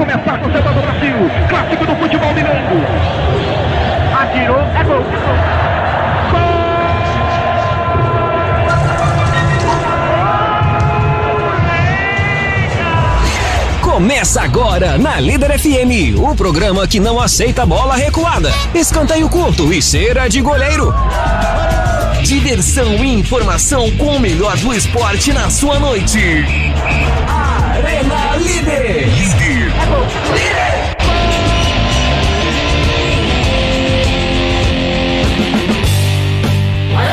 começar com o Central do Brasil. Clássico do futebol mineiro. Atirou, é gol. Começa agora na Líder FM, o programa que não aceita bola recuada, escanteio curto e cera de goleiro. Diversão e informação com o melhor do esporte na sua noite. Arena Líder.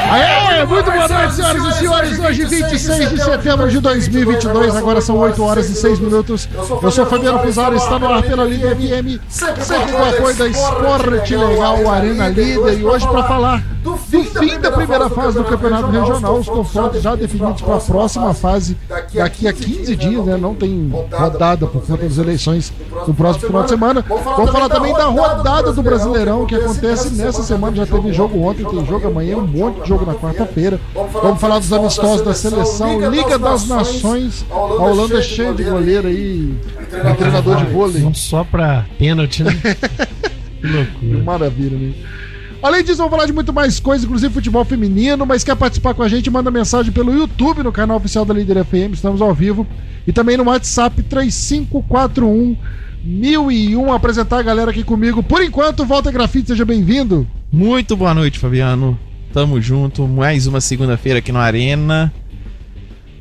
Aê, muito boa noite, senhoras e senhores. Hoje, 26 de setembro de 2022, agora são 8 horas e 6 minutos. Eu sou Fabiano Fusaro, está no ar pela Liga FM, sempre com apoio da Esporte Legal Arena Líder. E hoje, para falar fim da primeira fase do Campeonato Regional, os confrontos já definidos para a próxima fase daqui a 15 dias, né? Não tem rodada por conta das eleições no próximo final de semana. Vamos falar também da rodada do Brasileirão que acontece nessa semana. Já teve jogo ontem, tem jogo amanhã, um monte de jogo na quarta-feira. Vamos falar dos amistosos da seleção, Liga das Nações. A Holanda é cheia de goleiro aí, um treinador de vôlei. Não só pra pênalti, né? que loucura. Maravilha, né? Além disso, vamos falar de muito mais coisas, inclusive futebol feminino, mas quer participar com a gente, manda mensagem pelo YouTube, no canal oficial da Líder FM, estamos ao vivo, e também no WhatsApp 3541 1001, apresentar a galera aqui comigo. Por enquanto, Volta Grafite, seja bem-vindo. Muito boa noite, Fabiano. Tamo junto, mais uma segunda-feira aqui no Arena.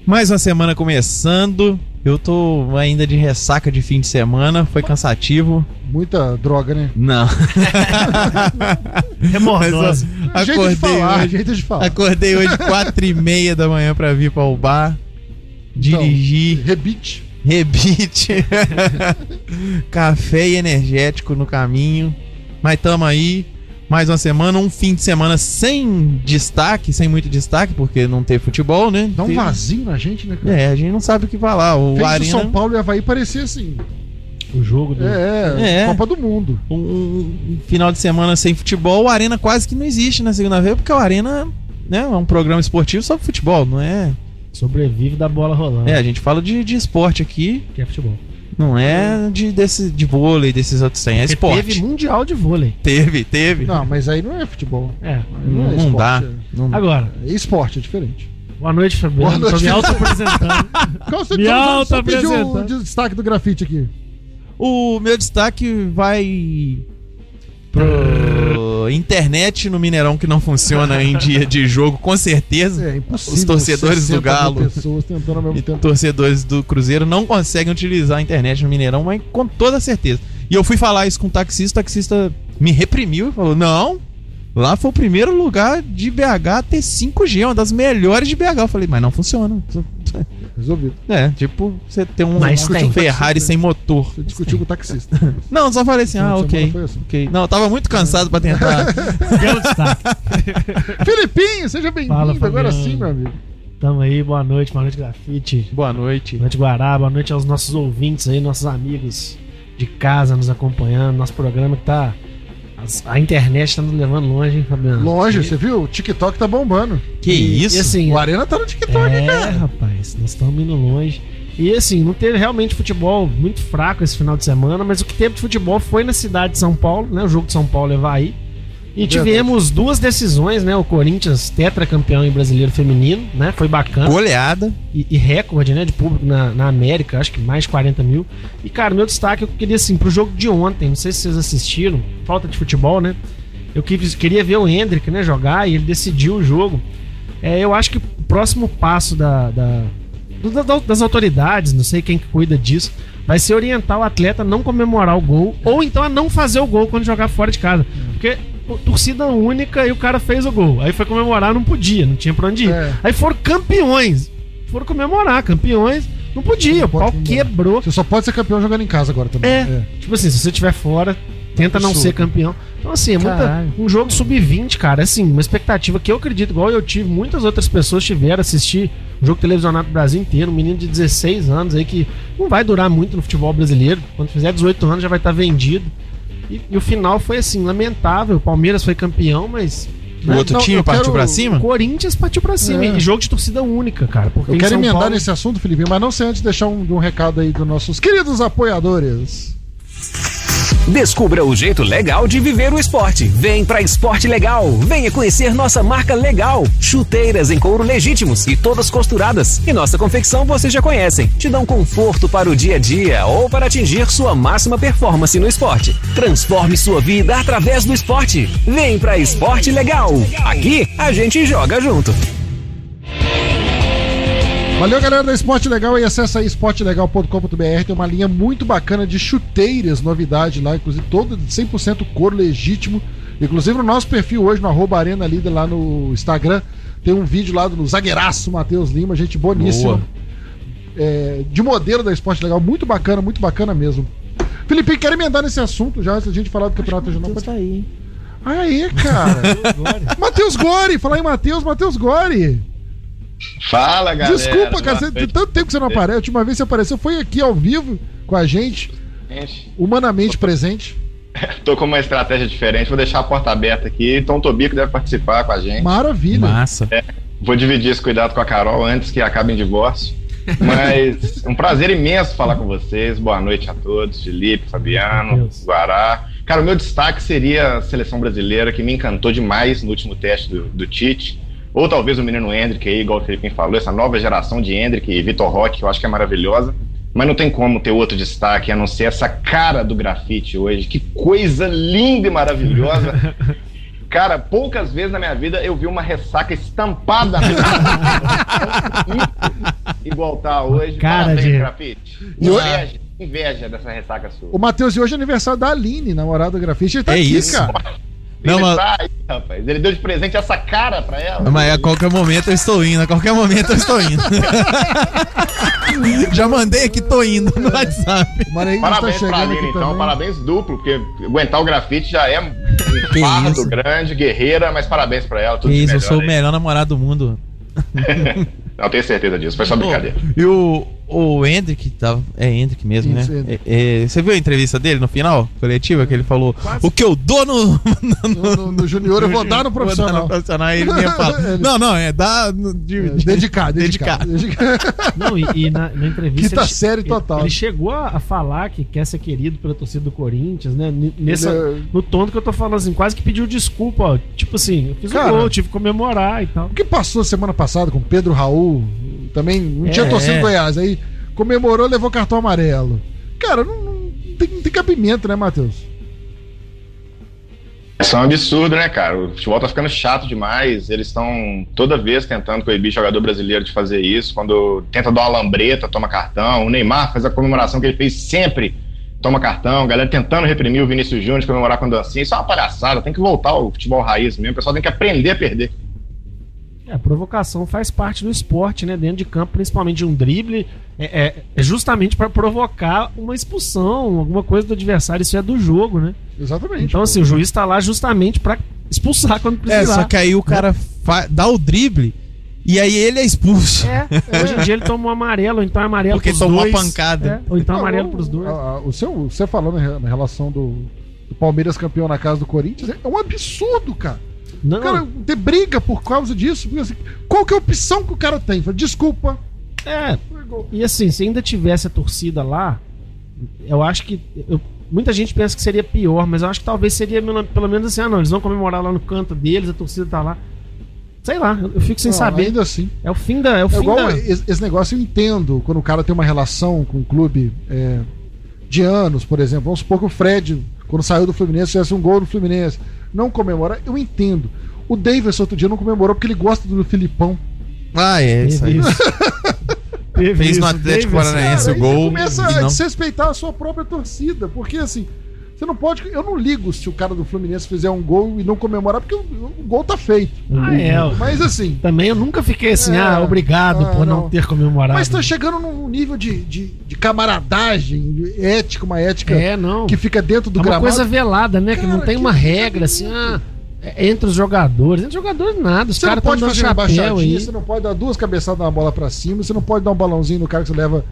Mais uma semana começando. Eu tô ainda de ressaca de fim de semana, foi cansativo. Muita droga, né? Não. Remordosa. Mas, ó, Jeito de acordei falar, hoje, jeito de falar. acordei hoje quatro e meia da manhã pra vir para o bar, dirigir, Rebite. rebite, café e energético no caminho. Mas tamo aí, mais uma semana, um fim de semana sem destaque, sem muito destaque, porque não tem futebol, né? Dá um Tem- vazio na gente, né, cara? É, a gente não sabe o que falar. O Fez o Arena, São Paulo e Havaí parecia assim. O jogo do. É, É. Copa do Mundo. um, um final de semana sem futebol, o Arena quase que não existe na segunda-feira, porque o Arena né, é um programa esportivo sobre futebol, não é? Sobrevive da bola rolando. É, a gente fala de, de esporte aqui, Que é futebol. Não é de, desse, de vôlei, desses outros tem, é Porque esporte. Teve mundial de vôlei. Teve, teve. Não, mas aí não é futebol. É. não, é não esporte, dá. é. Não- Agora, É esporte, é diferente. boa noite, Fabiano. Boa noite. Tô me auto-apresentando. Qual você Me só- só auto-apresenta. pediu o destaque do grafite aqui? O meu destaque vai pro internet no Mineirão que não funciona em dia de jogo, com certeza. É impossível. Os torcedores do 60 mil Galo. E tempo. torcedores do Cruzeiro não conseguem utilizar a internet no Mineirão, mas com toda certeza. E eu fui falar isso com o taxista, o taxista me reprimiu e falou: não. Lá foi o primeiro lugar de BH a ter 5G, uma das melhores de BH. Eu falei, mas não funciona. Resolvido. É, tipo, você tem um, Mas um tem. Ferrari sem motor. Você discutiu com o taxista. Não, só falei assim, ah, ok. assim. ok. Não, eu tava muito cansado pra tentar. Belo destaque. Filipinho, seja bem-vindo. Agora sim, meu amigo. Tamo aí, boa noite, boa noite, grafite. Boa noite. Boa noite, Guará. Boa noite aos nossos ouvintes aí, nossos amigos de casa nos acompanhando. Nosso programa que tá. A internet tá nos levando longe, hein, Fabiano? Longe, você viu? O TikTok tá bombando. Que e- isso? E assim, O Arena tá no TikTok, É, cara. rapaz, nós estamos indo longe. E assim, não teve realmente futebol muito fraco esse final de semana, mas o que teve de futebol foi na cidade de São Paulo, né? O jogo de São Paulo é Havaí. E tivemos duas decisões, né? O Corinthians tetracampeão em brasileiro feminino, né? Foi bacana. Goleada. E, e recorde, né? De público na, na América, acho que mais de 40 mil. E, cara, meu destaque eu queria, assim, pro jogo de ontem, não sei se vocês assistiram, falta de futebol, né? Eu queria ver o Hendrick, né, jogar e ele decidiu o jogo. É, eu acho que o próximo passo da, da- das autoridades, não sei quem que cuida disso, vai ser orientar o atleta a não comemorar o gol ou então a não fazer o gol quando jogar fora de casa. Porque torcida única e o cara fez o gol. Aí foi comemorar, não podia, não tinha pra onde ir. É. Aí foram campeões. Foram comemorar, campeões. Não podia, Não o pau quebrou. Você só pode ser campeão jogando em casa agora também. É. Tipo assim, se você estiver fora, tenta não Absurdo. ser campeão. Então, assim, é muita, um jogo sub-20, cara. Assim, uma expectativa que eu acredito, igual eu tive, muitas outras pessoas tiveram assistir um jogo televisionado do Brasil inteiro, um menino de 16 anos aí que não vai durar muito no futebol brasileiro. Quando fizer 18 anos já vai estar vendido. E, e o final foi assim, lamentável. O Palmeiras foi campeão, mas. O outro Não, time partiu quero- pra O cima? Corinthians partiu pra cima. É. E jogo de torcida única, cara. Porque Eu quero São emendar Paulo- nesse assunto, Felipe, mas não sem antes deixar um, um recado aí dos nossos queridos apoiadores. Descubra o jeito legal de viver o esporte. Vem pra Esporte Legal. Venha conhecer nossa marca legal. Chuteiras em couro legítimos e todas costuradas. E nossa confecção vocês já conhecem. Te dão conforto para o dia a dia ou para atingir sua máxima performance no esporte. Transforme sua vida através do esporte. Vem pra Esporte Legal. Aqui a gente joga junto. Valeu, galera da Esporte Legal e acessa aí esportelegal.com.br. Tem uma linha muito bacana de chuteiras, novidade lá, inclusive todo de 100% cor legítimo. Inclusive no nosso perfil hoje, no arroba Arena Líder lá no Instagram, tem um vídeo lá do zagueiraço Matheus Lima, gente boníssima. É, de modelo da Esporte Legal, muito bacana, muito bacana mesmo. Felipe, quero emendar nesse assunto já, antes da gente falar do Campeonato Regional. Tá aí. Aí, cara. Matheus Gori, falar em Matheus, Matheus Gori. Fala, galera. Desculpa, cara, você, noite. tanto tempo que você não aparece. A última vez que você apareceu foi aqui ao vivo com a gente, Gente, humanamente presente. Tô com uma estratégia diferente, vou deixar a porta aberta aqui. Tom Tobico deve participar com a gente. Maravilha. Massa. Vou dividir esse cuidado com a Carol antes que acabe em divórcio. Mas um prazer imenso falar com vocês. Boa noite a todos. Felipe, Fabiano. Guará. Cara, o meu destaque seria a seleção brasileira, que me encantou demais no último teste do, do Tite. Ou talvez o menino Hendrick aí, igual o Felipe falou, essa nova geração de Hendrick e Vitor Roque, que eu acho que é maravilhosa. Mas não tem como ter outro destaque a não ser essa cara do grafite hoje. Que coisa linda e maravilhosa. Cara, poucas vezes na minha vida eu vi uma ressaca estampada igual tá hoje. Cara Parabéns, de- grafite. E Inveja, inveja dessa ressaca sua. O Matheus, e hoje é aniversário da Aline, namorada do grafite. Ele tá É aqui, isso. cara. Não, Ele mas- tá aí, rapaz. Ele deu de presente essa cara pra ela. Mas a qualquer momento eu estou indo, a qualquer momento eu estou indo. Já mandei aqui, tô indo no WhatsApp. O tá Parabéns pra chegando Aline, aqui então. também. Parabéns duplo, porque aguentar o grafite já é um fardo grande, guerreira, mas parabéns pra ela. Tudo Que isso, eu sou o aí. melhor namorado do mundo. Não, tenho certeza disso. Foi só brincadeira. E o, o Hendrick, tá, é Hendrick mesmo, Isso, né? É, é, você viu a entrevista dele no final, coletiva, que ele falou: O que eu dou no. No, no, no Junior eu vou dar no Vou dar profissional. no profissional. Aí ele mesmo fala: Ele- Não, não, é dar. no- de- É, de- Dedicar, dedicar. dedicar. Não, e, e na, na entrevista. Quinta ele- série ele- total. Ele, chegou a, falar que quer ser querido pela torcida do Corinthians, né? Nessa, Ele é- No tom que eu tô falando assim, quase que pediu desculpa, ó. Tipo assim, eu fiz Cara. um gol, tive que comemorar e tal. O que passou semana passada com Pedro Raul? Também não tinha É. torcida do Goiás. Aí comemorou, levou cartão amarelo. Cara, não, não tem, não tem cabimento, né, Matheus? Isso é um absurdo, né, cara? O futebol tá ficando chato demais. Eles estão toda vez tentando coibir jogador brasileiro de fazer isso. Quando tenta dar uma lambreta, toma cartão. O Neymar faz a comemoração que ele fez sempre, toma cartão. A galera tentando reprimir o Vinícius Júnior de comemorar com dancinha. Isso é uma palhaçada. Tem que voltar ao futebol raiz mesmo. O pessoal tem que aprender a perder. É, a provocação faz parte do esporte, né? Dentro de campo, principalmente de um drible, é, é- é justamente para provocar uma expulsão, alguma coisa do adversário. Isso é do jogo, né? Exatamente. Então, assim, o juiz tá lá justamente para expulsar quando É, precisar. só que aí o cara fa- dá o drible e aí ele é expulso. É, hoje em dia ele toma um amarelo, ou então é amarelo Porque pros tomou dois. uma pancada. É, ou então Não, amarelo pros dois. a- a- o seu, você falando na relação do, do Palmeiras campeão na casa do Corinthians é um absurdo, cara. Não, O cara ter briga por causa disso. assim, qual que é a opção que o cara tem? Fala, Desculpa. é. E assim, se ainda tivesse a torcida lá, eu acho que. eu- muita gente pensa que seria pior, mas eu acho que talvez seria pelo menos assim, ah não, eles vão comemorar lá no canto deles, a torcida tá lá. Sei lá, eu, fico sem Não, saber. Ainda assim. É o fim da. É o É fim igual da. esse, negócio, eu entendo quando o cara tem uma relação com um clube é, de anos, por exemplo. Vamos supor que o Fred, quando saiu do Fluminense, fizesse um gol no Fluminense. Não comemora, eu entendo. O Davis outro dia não comemorou porque ele gosta do Filipão. Ah, é isso aí. Isso. Fez no Atlético. Paranaense. Aí gol você começa e a desrespeitar a sua própria torcida. Porque assim, você não pode. Eu não ligo se o cara do Fluminense fizer um gol e não comemorar, porque o, o gol tá feito. Ah, é. ó. Mas assim. Também eu nunca fiquei assim, É, ah, obrigado ah, por não, não. ter comemorado. Mas tá chegando num nível de, de, de camaradagem, de ética, uma ética É, não. que fica dentro do é uma gramado. coisa velada, né? que Cara, não tem que- uma regra assim, ah, é entre os jogadores. Entre os jogadores nada, os Você não pode fazer uma baixadinha, aí. você não pode dar duas cabeçadas na bola pra cima, você não pode dar um balãozinho no cara que você leva.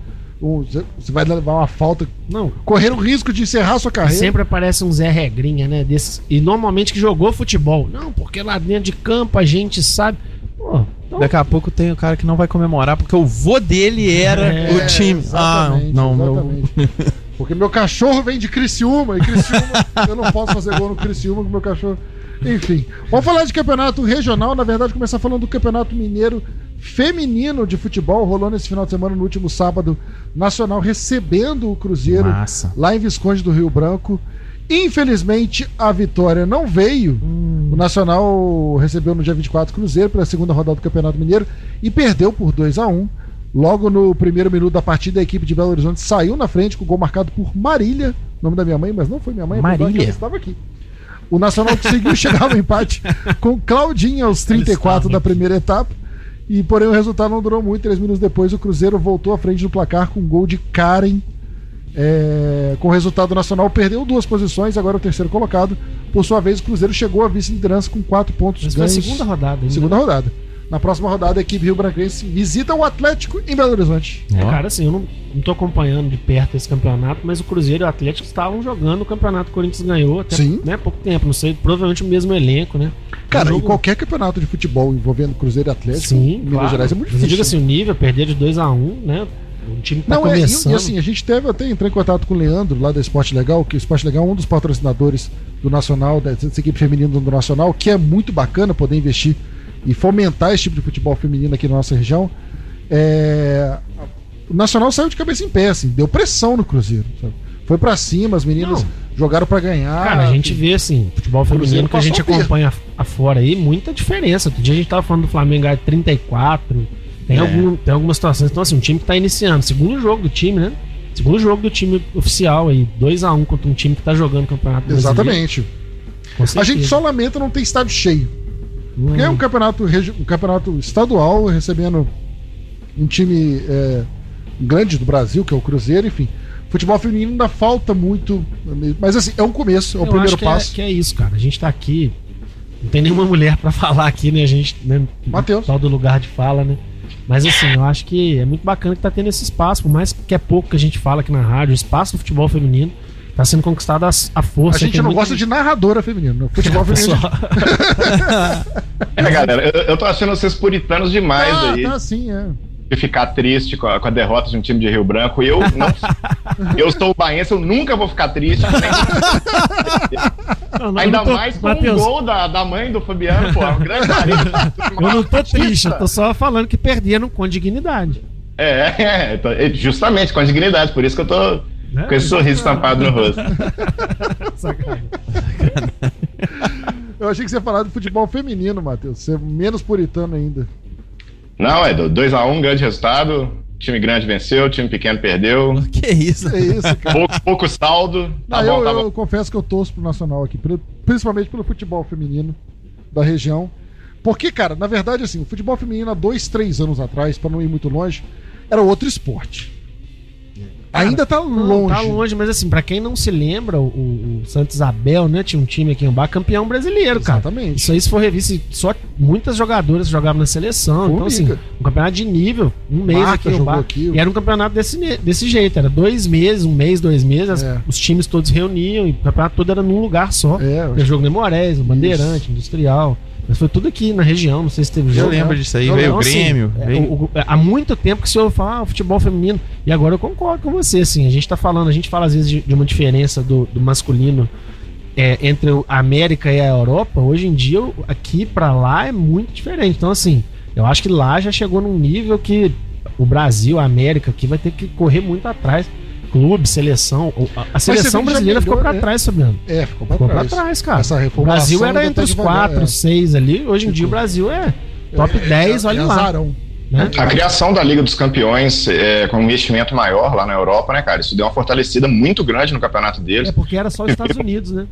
Um- você- vai levar uma falta, Não, correr o risco de encerrar a sua carreira. sempre aparece um Zé Regrinha, né? Desses, e normalmente que jogou futebol. Não, porque lá dentro de campo a gente sabe. Pô, então, Daqui a pouco tem o cara que não vai comemorar porque o vô dele era É, o time. Ah, não, meu. Porque meu cachorro vem de Criciúma, e Criciúma, eu não posso fazer gol no Criciúma com meu cachorro. Enfim, vamos falar de campeonato regional, na verdade, começar falando do campeonato mineiro feminino de futebol, rolou nesse final de semana, no último sábado, Nacional recebendo o Cruzeiro Massa. lá em Visconde do Rio Branco. Infelizmente, a vitória não veio. O Nacional recebeu no dia 24 o Cruzeiro pela segunda rodada do Campeonato Mineiro e perdeu por 2 a 1 Logo no primeiro minuto da partida, a equipe de Belo Horizonte saiu na frente com o gol marcado por Marília, nome da minha mãe, mas não foi minha mãe, Marília. ela estava aqui. O Nacional conseguiu chegar ao empate com Claudinha aos 34 da primeira etapa. E porém o resultado não durou muito. Três minutos depois, o Cruzeiro voltou à frente do placar com um gol de Karen. É, com o resultado nacional, perdeu duas posições, agora é o terceiro colocado. Por sua vez, o Cruzeiro chegou à vice-liderança com quatro pontos Mas foi a ganhos. segunda rodada ainda. Segunda rodada. Na próxima rodada, a equipe Rio Branquense visita o Atlético em Belo Horizonte. É, cara, assim, eu não, não tô acompanhando de perto esse campeonato, mas o Cruzeiro e o Atlético estavam jogando o campeonato que o Corinthians ganhou até Sim. né, pouco tempo, não sei, provavelmente o mesmo elenco, né? Cara, Um em jogo- qualquer campeonato de futebol envolvendo Cruzeiro e Atlético, Sim, em Minas claro. Gerais é muito Mas eu digo difícil. assim, o nível, perder de 2 a 1 um, né? O time que tá Não, é, e, começando. e assim, a gente teve até entrar em contato com o Leandro, lá da Esporte Legal, que o Esporte Legal é um dos patrocinadores do Nacional, dessa equipe feminina do Nacional, que é muito bacana poder investir e fomentar esse tipo de futebol feminino aqui na nossa região. É, O Nacional saiu de cabeça em pé, assim, deu pressão no Cruzeiro. sabe? Foi pra cima, as meninas Não. jogaram pra ganhar. Cara, a gente vê assim, futebol feminino que a gente acompanha afora aí, muita diferença. Outro dia a gente tava falando do Flamengo ganhar 34. Tem, É. algum, tem algumas situações. Então, assim, um time que tá iniciando. Segundo jogo do time, né? Segundo jogo do time oficial aí. 2x1 contra um time que tá jogando o campeonato. Exatamente. A gente só lamenta não ter estádio cheio. Porque é um campeonato, um campeonato estadual recebendo um time é, grande do Brasil, que é o Cruzeiro, enfim. Futebol feminino ainda falta muito. Mas assim, é um começo, é o Eu primeiro que passo. É, que é isso, cara. A gente tá aqui. Não tem nenhuma mulher pra falar aqui, né? A gente. Né, Matheus. Tal do lugar de fala, né? Mas assim, eu acho que é muito bacana que tá tendo esse espaço. Por mais que é pouco que a gente fala aqui na rádio, o espaço do futebol feminino tá sendo conquistado a, força. A gente não muito- gosta de narradora feminina. no Futebol feminino. É, galera, eu, eu tô achando vocês puritanos demais Ah, aí. tá assim, é. de ficar triste com a, com a derrota de um time de Rio Branco. Eu não. eu sou o Baense, eu nunca vou ficar triste. Não, não, Ainda não tô- mais com Matheus, o gol da, da mãe do Fabiano, pô. Um grande marido. Eu não tô triste, eu tô só falando que perderam com dignidade. É, é, é, justamente, com a dignidade. Por isso que eu tô Né? com esse sorriso estampado no rosto. Sacanagem. Eu achei que você ia falar do futebol feminino, Matheus. Você é menos puritano ainda. Não, é 2x1, um, grande resultado. Time grande venceu, time pequeno perdeu. Que isso? É isso, cara. Pouco, pouco saldo. Tá Não, bom, eu, tá eu bom. confesso que eu torço pro Nacional aqui, principalmente pelo futebol feminino da região. Porque, cara, na verdade, assim, o futebol feminino há dois, três anos atrás, pra não ir muito longe, era outro esporte. Ainda tá Não, longe. Tá longe, mas assim, pra quem não se lembra, o, o Santos Isabel, né? Tinha um time aqui em Bar campeão brasileiro, cara. Exatamente. Isso aí, se for revisto, só muitas jogadoras jogavam na seleção. Então, assim, um campeonato de nível, um mês Marta aqui em Bar. aqui. E era um campeonato desse, desse jeito, era dois meses, um mês, dois meses, as- É. os times todos reuniam e o campeonato todo era num lugar só. É, Teve jogo Memorés, o Bandeirante, Industrial. Mas foi tudo aqui na região, não sei se teve Eu jogo. lembro disso aí, Então, veio o assim, Grêmio. é, veio- o- o- há muito tempo que o senhor fala ah, futebol feminino. E agora eu concordo com você, assim. A gente tá falando, a gente fala às vezes de, de uma diferença do, do masculino é, entre a América e a Europa. Hoje em dia, aqui pra lá é muito diferente. Então, assim, eu acho que lá já chegou num nível que o Brasil, a América aqui vai ter que correr muito atrás. Clube, seleção. a- seleção brasileira ficou pra né? trás, Fabiano. É, ficou pra Ficou pra trás. trás, cara. Essa O Brasil era ainda entre tá os quatro, é. seis ali. Hoje em dia o Brasil é top 10, É, olha é lá. azarão. né? A criação da Liga dos Campeões é, com um investimento maior lá na Europa, né, cara? Isso deu uma fortalecida muito grande no campeonato deles. É porque era só os Estados Unidos, né?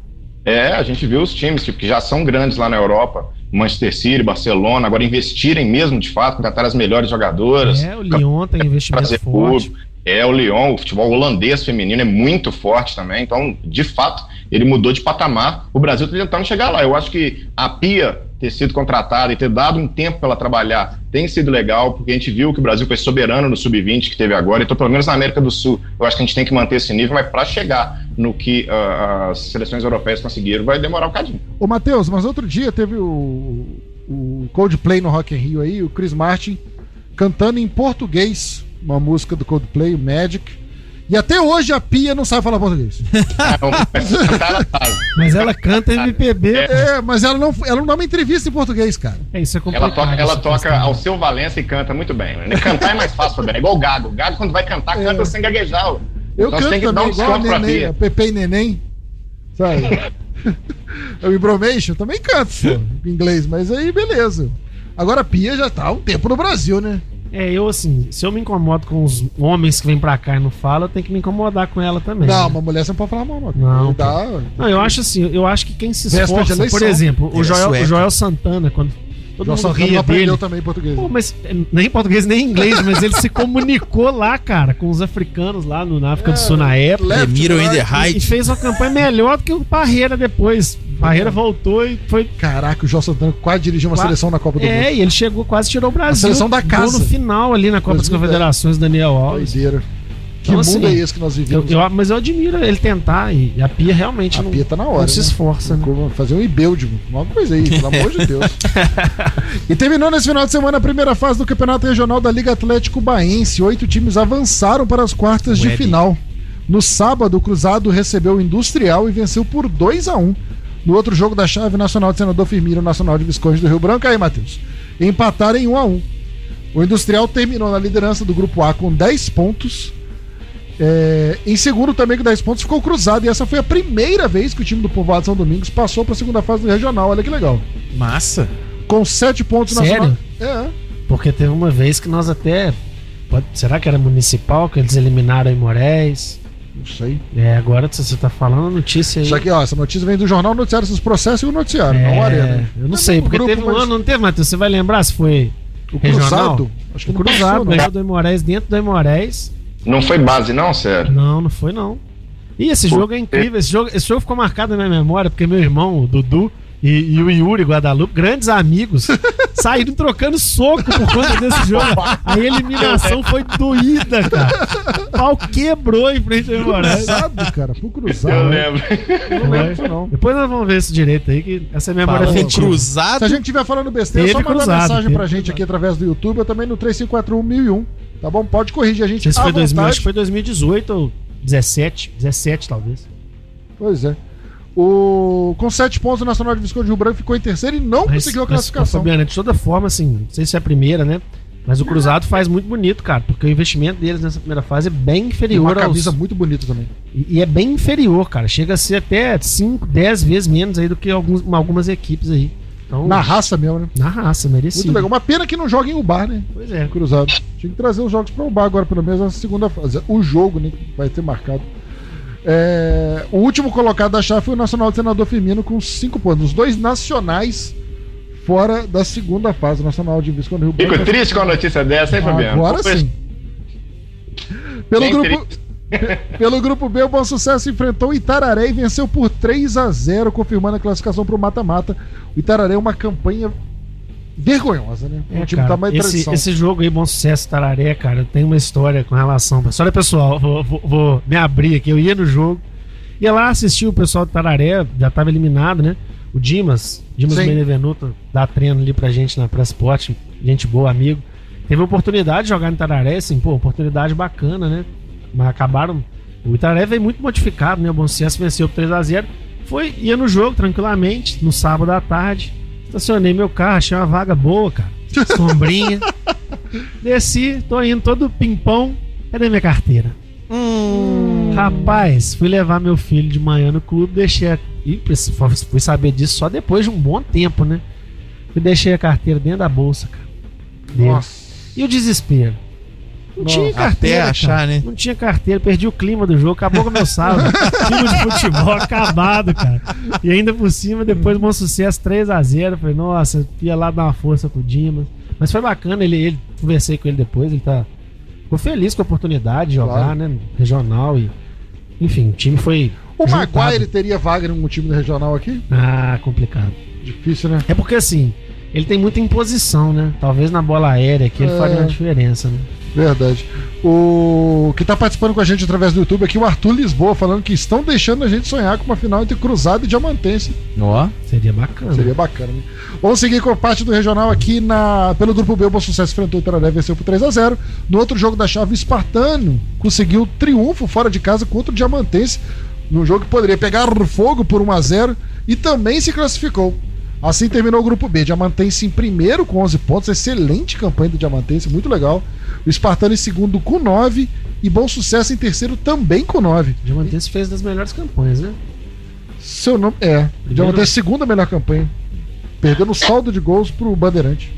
É, a gente viu os times tipo, que já são grandes lá na Europa, Manchester City, Barcelona, agora investirem mesmo de fato, contratar as melhores jogadoras. É, o Lyon tem investimento forte. público. É, o Lyon, o futebol holandês feminino é muito forte também. Então, de fato, ele mudou de patamar. O Brasil está tentando chegar lá. Eu acho que a Pia ter sido contratada e ter dado um tempo para ela trabalhar tem sido legal, porque a gente viu que o Brasil foi soberano no sub-20 que teve agora. Então, pelo menos na América do Sul, eu acho que a gente tem que manter esse nível, mas para chegar no que ah, as seleções europeias conseguiram, vai demorar um bocadinho. Ô, Matheus, mas outro dia teve o, o Coldplay no Rock in Rio aí, o Chris Martin cantando em português uma música do Coldplay, o Magic. E até hoje a Pia não sabe falar português. Mas ela sabe. Mas ela canta MPB. É, mas ela não, ela não dá uma entrevista em português, cara. É, isso é Ela complicado. toca, ela essa toca ao seu Valença e canta muito bem. Né? Cantar é mais fácil. É igual o Gago. O Gago, quando vai cantar, canta sem gaguejar. ó. Eu então canto tem que dar também, um igual a Neném, a. Pepe e Neném. Sabe? o Ibromation também canto, em inglês, mas aí beleza. Agora a Pia já tá há um tempo no Brasil, né? É, eu assim, se eu me incomodo com os homens que vêm pra cá e não falam, eu tenho que me incomodar com ela também. Não, né? uma mulher você não pode falar mal, não. Não, Dá, Não, eu acho assim, eu acho que quem se esforça, por exemplo, o é Joel, o Joel Santana, quando todo João mundo ria aprendeu dele. também português. Pô, mas é, nem português nem inglês, mas ele se comunicou lá, cara, com os africanos lá no, na África do Sul na época. Left, in the right. E fez uma campanha melhor do que o Parreira depois. Parreira voltou e foi. Caraca, o João Santana quase dirigiu uma Qua- seleção na Copa do Mundo. É, e ele chegou, quase tirou o Brasil. seleção da casa. no final ali na Copa das 2010. Confederações, Daniel Alves. Doideira. Que Então, mundo assim, é esse que nós Eu, vivemos? eu- mas eu admiro ele tentar e a Pia realmente a não, Pia tá na hora. não se né? esforça. Né? Como Fazer um e-build, uma coisa aí, pelo amor de Deus. e terminou nesse final de semana a primeira fase do Campeonato Regional da Liga Atlético Baense. Oito times avançaram para as quartas de Web. final. No sábado, o Cruzado recebeu o Industrial e venceu por 2 a 1 No outro jogo da chave, Nacional de Senador Firmino e Nacional de Visconde do Rio Branco. Aí, Matheus. Empataram em 1 a 1 O Industrial terminou na liderança do grupo A com 10 pontos. É, em segundo também com 10 pontos ficou cruzado. E essa foi a primeira vez que o time do Povoado São Domingos passou para a segunda fase do regional. Olha que legal. Massa. Com 7 pontos Sério? nacional. É, Porque teve uma vez que nós até. será que era municipal que eles eliminaram em Moraes? Não sei. É, agora você tá falando a notícia aí. Isso aqui, ó, essa notícia vem do jornal Noticiário dos Processos e o Noticiário, é, não o Arena. Eu não É sei, porque grupo, teve um mas ano, não teve, Matheus? Você vai lembrar se foi O regional? Cruzado? Acho que O não Cruzado ganhou do Moraes dentro do Moraes. Não foi base, não, sério? Não, não foi não. E esse Pô, jogo é incrível. Esse jogo, esse jogo ficou marcado na minha memória, porque meu irmão, o Dudu, e, e o Yuri Guadalupe, grandes amigos, saíram trocando soco por conta desse jogo. A eliminação foi doída, cara. O pau quebrou em frente ao Moraes. Cruzado, cara, pro Cruzado. Eu lembro. Eu não lembro disso, não. Depois nós vamos ver isso direito aí, que essa é a memória Falando Tem afetiva. cruzado. Se a gente estiver falando besteira, é só Teve mandar cruzado, mensagem teve pra gente cruzado. aqui através do YouTube ou também no 3541 Tá bom? Pode corrigir a gente. Não sei se à foi 2000, vontade. acho que foi 2018 ou 17, 17 talvez. Pois é. O... Com 7 pontos, o Nacional de Visconde de Rio Branco ficou em terceiro e não conseguiu a classificação. Fabiana, de toda forma, assim, não sei se é a primeira, né? Mas o Cruzado faz muito bonito, cara, porque o investimento deles nessa primeira fase é bem Tem inferior uma camisa aos... muito bonita também. E, e é bem inferior, cara. Chega a ser até 5, 10 vezes menos aí do que alguns, algumas equipes aí. Então, Na raça mesmo, né? na raça, merecido. Muito legal. Uma pena que não joga em Ubar, né? Pois é. Cruzado. Tinha que trazer os jogos para Ubar agora, pelo menos na segunda fase. O jogo, né? Vai ter marcado. É, O último colocado da chave foi o Nacional de Senador Firmino com 5 pontos. Os dois nacionais fora da segunda fase. O Nacional de Visconde Rio Fico Branco. triste com a notícia dessa, hein, Fabiano? Agora sim. Pelo Bem grupo, pelo grupo B, o Bom Sucesso enfrentou o Itararé e venceu por 3 a 0 confirmando a classificação para o mata-mata. O Itararé é uma campanha vergonhosa, né? É, o time cara, tá mais esse, esse jogo aí, Bom Sucesso, Tararé, cara, tem uma história com relação. História pessoal, vou, vou- vou me abrir aqui. Eu ia no jogo, ia lá assistir o pessoal do Tararé, já tava eliminado, né? O Dimas, Dimas Sim. Benevenuto, dá treino ali pra gente na Press Sport, gente boa, amigo. Teve a oportunidade de jogar no Tararé, assim, pô, oportunidade bacana, né? Mas acabaram. O Itararé veio muito modificado, né? O Bom Sucesso venceu por 3x0. Foi, ia no jogo tranquilamente, no sábado à tarde. Estacionei meu carro, achei uma vaga boa, cara. Sombrinha. Desci, tô indo todo pimpão. Cadê minha carteira? Rapaz, fui levar meu filho de manhã no clube, deixei a... Ih, fui saber disso só depois de um bom tempo, né? Fui deixei a carteira dentro da bolsa, cara. Dele. Nossa. E o desespero? Não tinha até carteira. achar, cara. né? Não tinha carteira, perdi o clima do jogo, acabou com o meu sábado. Time de futebol acabado, cara. E ainda por cima, depois bom sucesso, 3x0. Falei, nossa, ia lá dar uma força pro Dimas. Mas foi bacana, ele, ele conversei com ele depois, ele tá. Ficou feliz com a oportunidade de jogar, Claro. né? Regional e. Enfim, o time foi. O juntado. Maguire teria vaga num time do regional aqui? Ah, complicado. Difícil, né? É porque assim, ele tem muita imposição, né? Talvez na bola aérea aqui ele É. faria uma diferença, né? Verdade. O que tá participando com a gente através do YouTube aqui, o Arthur Lisboa, falando que estão deixando a gente sonhar com uma final entre Cruzado e Diamantense. Ó. Seria bacana. Seria bacana, né? Vamos seguir com a parte do regional aqui na, pelo grupo B. O Bom Sucesso enfrentou o Itararé venceu por 3 a 0 No outro jogo da chave, o Espartano conseguiu triunfo fora de casa contra o Diamantense. Num jogo que poderia pegar fogo por 1 a 0 e também se classificou. Assim terminou o grupo B. Diamantense em primeiro com 11 pontos. Excelente campanha do Diamantense, muito legal. O Espartano em segundo com 9 e Bom Sucesso em terceiro também com 9. O Diamantense fez das melhores campanhas, né? Seu nome é. O Diamantense segunda melhor campanha. Perdendo o saldo de gols pro Bandeirante.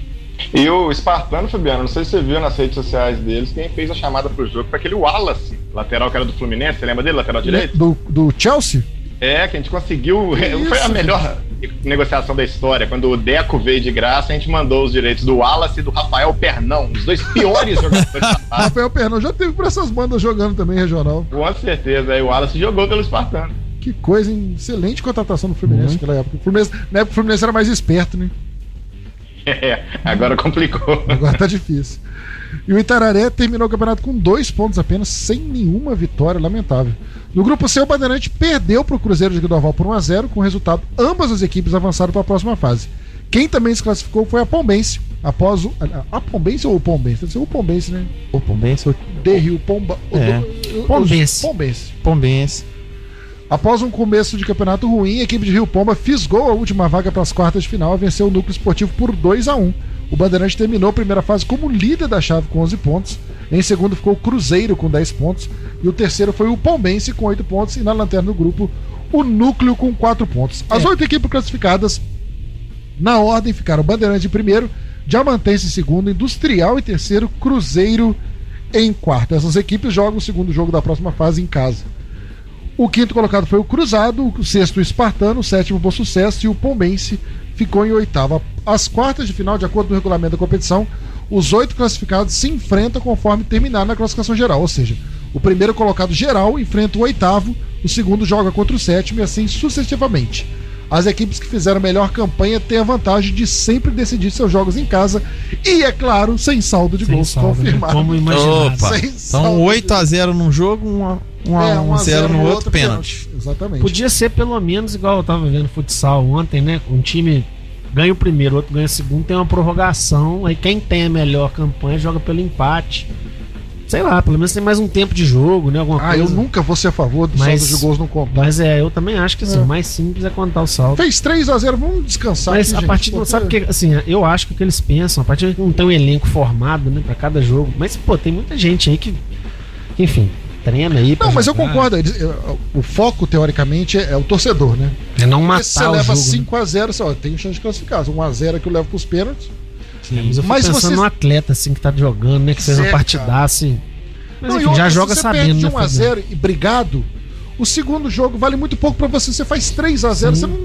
E o Espartano, Fabiano, não sei se você viu nas redes sociais deles, quem fez a chamada pro jogo foi aquele Wallace, lateral que era do Fluminense, você lembra dele, lateral direito? Do, do Chelsea? É, que a gente conseguiu. Foi a melhor negociação da história. Quando o Deco veio de graça, a gente mandou os direitos do Wallace e do Rafael Pernão, os dois piores jogadores da. Rafael Pernão já teve por essas bandas jogando também regional. Com certeza, aí o Wallace jogou pelo Espartano. Que coisa, hein? excelente contratação do Fluminense naquela época. O Fluminense, na época o Fluminense era mais esperto, né? É, agora complicou. Agora tá difícil. E o Itararé terminou o campeonato com dois pontos apenas, sem nenhuma vitória, lamentável. No grupo C, o Bandeirante perdeu para o Cruzeiro de Guidoval por 1x0, com o resultado, ambas as equipes avançaram para a próxima fase. Quem também se classificou foi a Pombense, após o. A Pombense ou o Pombense? Deve ser o Pombense, né? O Pombense. o- De Rio Pomba. o É. do- Pombense. Pombense. Pombense. Após um começo de campeonato ruim, a equipe de Rio Pomba fisgou a última vaga para as quartas de final e venceu o Núcleo Esportivo por 2 a 1 O Bandeirante terminou a primeira fase como líder da chave com 11 pontos. Em segundo ficou o Cruzeiro com 10 pontos. E o terceiro foi o Pombense com 8 pontos. E na lanterna do grupo, o Núcleo com 4 pontos. As É. oito equipes classificadas, na ordem, ficaram Bandeirante em primeiro, Diamantense em segundo, Industrial em terceiro, Cruzeiro em quarto. Essas equipes jogam o segundo jogo da próxima fase em casa. O quinto colocado foi o Cruzado, o sexto o Espartano, o sétimo o Bom Sucesso e o Pombense ficou em oitava. As quartas de final, de acordo com o regulamento da competição, os oito classificados se enfrentam conforme terminar na classificação geral, ou seja, o primeiro colocado geral enfrenta o oitavo, o segundo joga contra o sétimo e assim sucessivamente. As equipes que fizeram melhor campanha têm a vantagem de sempre decidir seus jogos em casa e, é claro, sem saldo de sem gols saldo, né? confirmado. Como imaginar. Opa. Sem então 8 a 0 num jogo, uma, um a é, um é, a 0, 0 no outro, outro pênalti. pênalti. Exatamente. Podia ser pelo menos igual eu tava vendo futsal ontem, né? Um time ganha o primeiro, outro ganha o segundo, tem uma prorrogação, aí quem tem a melhor campanha joga pelo empate. Sei lá, pelo menos tem mais um tempo de jogo, né? Alguma ah, coisa. eu nunca vou ser a favor do mas, saldo de gols no contar. Mas é, eu também acho que assim, é. o mais simples é contar o saldo. Fez 3 a 0 vamos descansar. Mas aqui, a gente, partir porque... sabe que assim, eu acho que o que eles pensam, a partir que não tem um elenco formado, né, para cada jogo. Mas pô, tem muita gente aí que enfim, treina aí. Não, mas eu jogar. concordo. eles- eh, O foco, teoricamente, é, é o torcedor, né? É não Porque matar se você leva jogo. né? 5x0, você ó, tem chance de classificar. 1x0 é que eu levo pros pênaltis. É, mas eu fico Mas pensando vocês- num atleta assim que tá jogando, né? Que fez uma Certo, partidaça. assim. Mas Não, enfim, outra, já se joga você sabendo, perde né? de 1x0 e brigado, o segundo jogo vale muito pouco pra você. Você faz 3x0, Sim. você não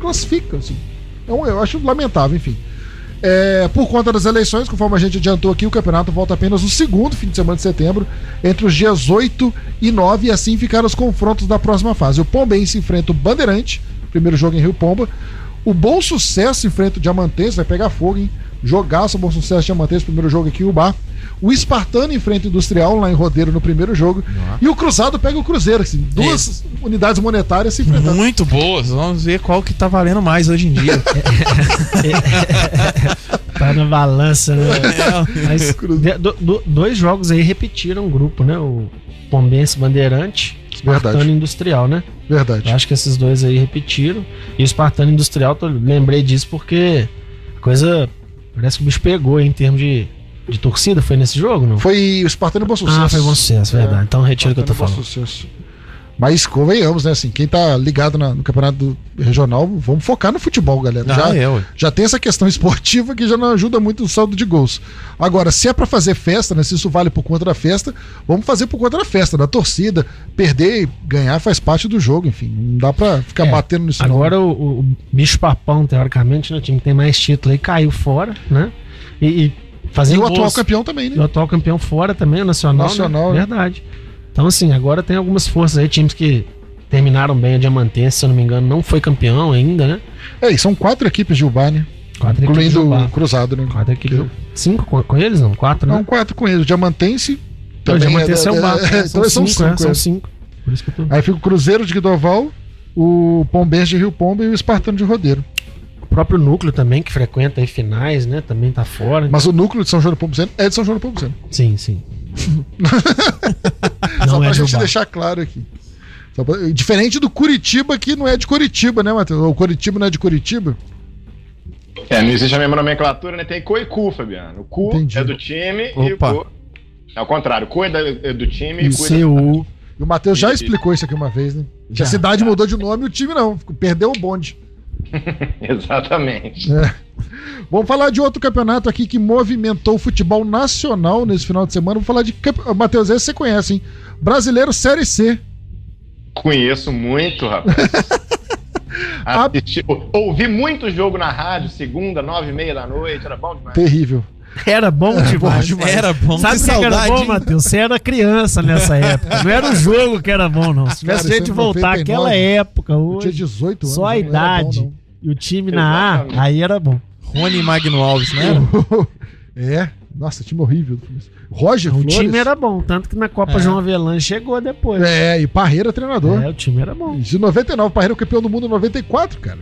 classifica. Assim. Então, eu acho lamentável, enfim. É, por conta das eleições, conforme a gente adiantou aqui, o campeonato volta apenas no segundo fim de semana de setembro, entre os dias 8 e 9, e assim ficaram os confrontos da próxima fase. O Pombense enfrenta o Bandeirante, primeiro jogo em Rio Pomba. O Bom Sucesso enfrenta o Diamantense, vai pegar fogo, hein? Jogaço, Bom Sucesso Diamantense, primeiro jogo aqui em Ubá. O Espartano enfrenta o Industrial lá em Rodeiro no primeiro jogo. E o Cruzado pega o Cruzeiro, assim, duas unidades monetárias se enfrentando. Muito boas. Vamos ver qual que tá valendo mais hoje em dia. Tá na balança, né? É, Mas do- do- dois jogos aí repetiram o grupo, né? O Pombense Bandeirante, Espartano Verdade. Industrial, né? Eu Verdade. acho que esses dois aí repetiram. E o Espartano Industrial, tô- lembrei disso porque a coisa parece que o bicho pegou em termos de, de torcida. Foi nesse jogo, não? Foi o Espartano Bom Sucesso. Ah, foi bom sucesso, verdade. É. Então retiro o que eu tô e Bom falando. Sucesso. Mas convenhamos, né? Assim, quem tá ligado na- no campeonato regional, vamos focar no futebol, galera. Ah, já, é, já tem essa questão esportiva que já não ajuda muito o saldo de gols. Agora, se é pra fazer festa, né? Se isso vale por conta da festa, vamos fazer por conta da festa, da torcida. Perder e ganhar faz parte do jogo, enfim. Não dá pra ficar É, batendo nisso não. Agora o, o- o bicho papão, teoricamente, né? O time que tem mais título aí caiu fora, né? E, e E fazendo o atual gols- campeão também, E o né? atual campeão fora também, o Nacional. Nacional, né? né? Verdade. Então, assim, agora tem algumas forças aí, times que terminaram bem. O Diamantense, se eu não me engano, não foi campeão ainda, né? É, e são quatro equipes de Ubá, né? Quatro equipes incluindo o cruzado, né? Quatro equipes. Cinco com, com eles, não? Quatro, né? Não, quatro com eles. O Diamantense. Já mantém seu é- barco. é- né? então São cinco, né? São é. cinco. Por isso que tô... Aí fica o Cruzeiro de Guidoval, o Pombense de Rio Pombo e o Espartano de Rodeiro. O próprio núcleo também, que frequenta aí finais, né? Também tá fora. Mas o núcleo de São João do Pombo é de São João do Pombo Sim, sim. Só não pra é gente Jubá. deixar claro aqui. Pra- Diferente do Curitiba, que não é de Curitiba, né, Matheus? O Curitiba não é de Curitiba. É, não existe a mesma nomenclatura, né? Tem Cu e Cu, Fabiano. O Cu Entendi. é do time e o Opa. Cu. É ao contrário, o Cu é, da- é do time e o Cu é CU. E o Matheus já E- explicou isso aqui uma vez, né? Já, a cidade mudou de nome e o time não. Perdeu o bonde. Exatamente. É. Vamos falar de outro campeonato aqui que movimentou o futebol nacional nesse final de semana. Vamos falar de. Matheus, esse você conhece, hein? Brasileiro Série C. Conheço muito, rapaz. Assisti, ou- ouvi muito jogo na rádio, segunda, nove e meia da noite, era bom demais. Terrível. Era bom demais. Era bom, Sabe que o que que era bom? Matheus? Você era criança nessa época. Não era o jogo que era bom, não. Se tivesse jeito de é voltar 99. àquela época Eu tinha hoje, 18 anos. só a era idade bom, e o time na A, aí era bom. Rony Magno Alves, né? é. Nossa, time horrível. Roger O Flores. time era bom, tanto que na Copa É. João Avelange chegou depois. É, e Parreira treinador. É, o time era bom. De 99, Parreira é o campeão do mundo em 94, cara.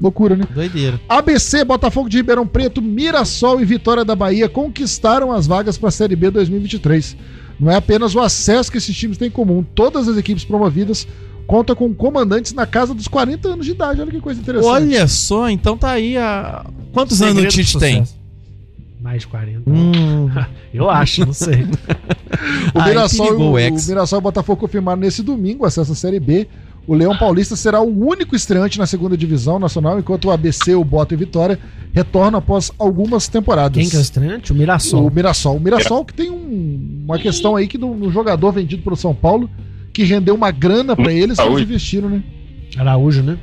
Loucura, né? Doideira. ABC, Botafogo de Ribeirão Preto, Mirassol e Vitória da Bahia conquistaram as vagas para a Série B 2023. Não é apenas o acesso que esses times têm em comum. Todas as equipes promovidas contam com comandantes na casa dos 40 anos de idade. Olha que coisa interessante. Olha só, então tá aí a. Quantos anos o Segredo Tite tem? Mais de 40. Hum, Eu acho, não sei. O Aí Mirassol, perigou e o o, Mirassol e o Botafogo confirmaram nesse domingo acesso à Série B. O Leão Paulista será o único estreante na segunda divisão nacional, enquanto o ABC, o Bota e Vitória retornam após algumas temporadas. Quem que é o estreante? O Mirassol. O Mirassol. O Mirassol que tem um- uma questão aí que do, no jogador vendido pelo São Paulo, que rendeu uma grana pra eles, que eles investiram, né? Araújo, né?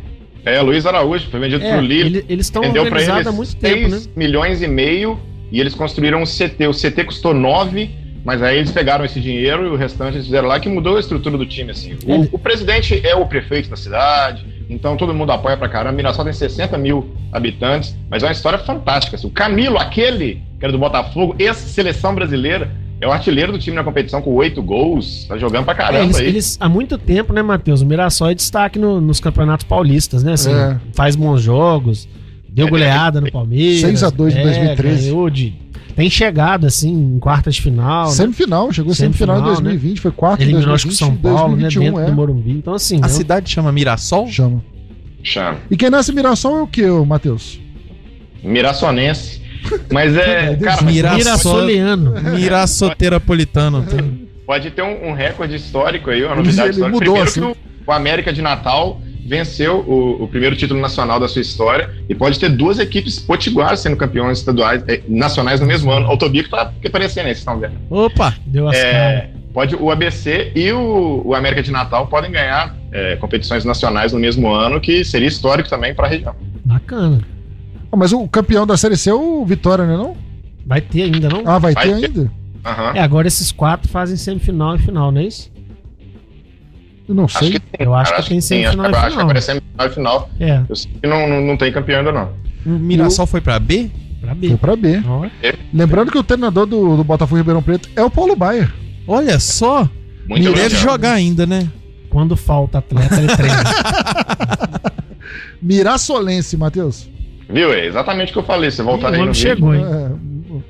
É, Luiz Araújo, foi vendido É, pro Lille. ele- eles estão organizados eles há muito 6 tempo, né? milhões e meio e eles construíram um CT. O CT custou 9, mas aí eles pegaram esse dinheiro e o restante eles fizeram lá que mudou a estrutura do time, assim. O, o presidente é o prefeito da cidade, então todo mundo apoia pra caramba. Mirassol tem 60 mil habitantes, mas é uma história fantástica. assim. O Camilo, aquele que era do Botafogo, ex-seleção brasileira, é o artilheiro do time na competição com oito gols, tá jogando pra É, caramba eles, aí. eles- há muito tempo, né, Matheus? O Mirassol é destaque no- nos campeonatos paulistas, né? Assim, É. Faz bons jogos, deu É, goleada no Palmeiras. 6 a 2 em é, 2013. ganhou de- tem chegado, assim, em quartas de final. né? Semifinal, chegou semifinal, em Semifinal, 2020, foi quarto Eliminou que 2020, o São Paulo, né? 2021, Dentro é. do Morumbi. Então, assim, a é um- cidade chama Mirassol? Chama. Chama. E quem nasce Mirassol é o que, Matheus? Mirassonense. Mas é. cara. Mirassoteirapolitano. Tem- pode ter um, um recorde histórico aí, uma novidade ele histórica. mudou, Primeiro assim. que o, América de Natal venceu o, o primeiro título nacional da sua história e pode ter duas equipes potiguares sendo campeões estaduais, eh, nacionais no mesmo ano. O Tobico tá aparecendo aí, vocês estão vendo. Opa! Deu as. É, pode, o ABC e o, o América de Natal podem ganhar eh, competições nacionais no mesmo ano, que seria histórico também para a região. Bacana. Ah, mas o campeão da Série C é o Vitória, né? Não? Vai ter ainda, não? Ah, vai, Vai ter ter. ainda? Aham. É, agora esses quatro fazem semifinal e final, não é isso? Eu não Acho sei. que tem. Eu acho cara, que tem semifinal acho, e que- acho que final. agora é semifinal e final. É, Eu sei que não, não, não tem campeão ainda, não. O Mirassol foi pra B? pra B. Foi pra B. Ó, Lembrando que o treinador do, do Botafogo Ribeirão Preto é o Paulo Baier. Olha só! Muito Ele deve jogar ainda, né? Quando falta atleta, ele treina. Mirassolense, Matheus. Viu? É exatamente o que eu falei. Você voltar aí o no homem vídeo. chegou, hein? É,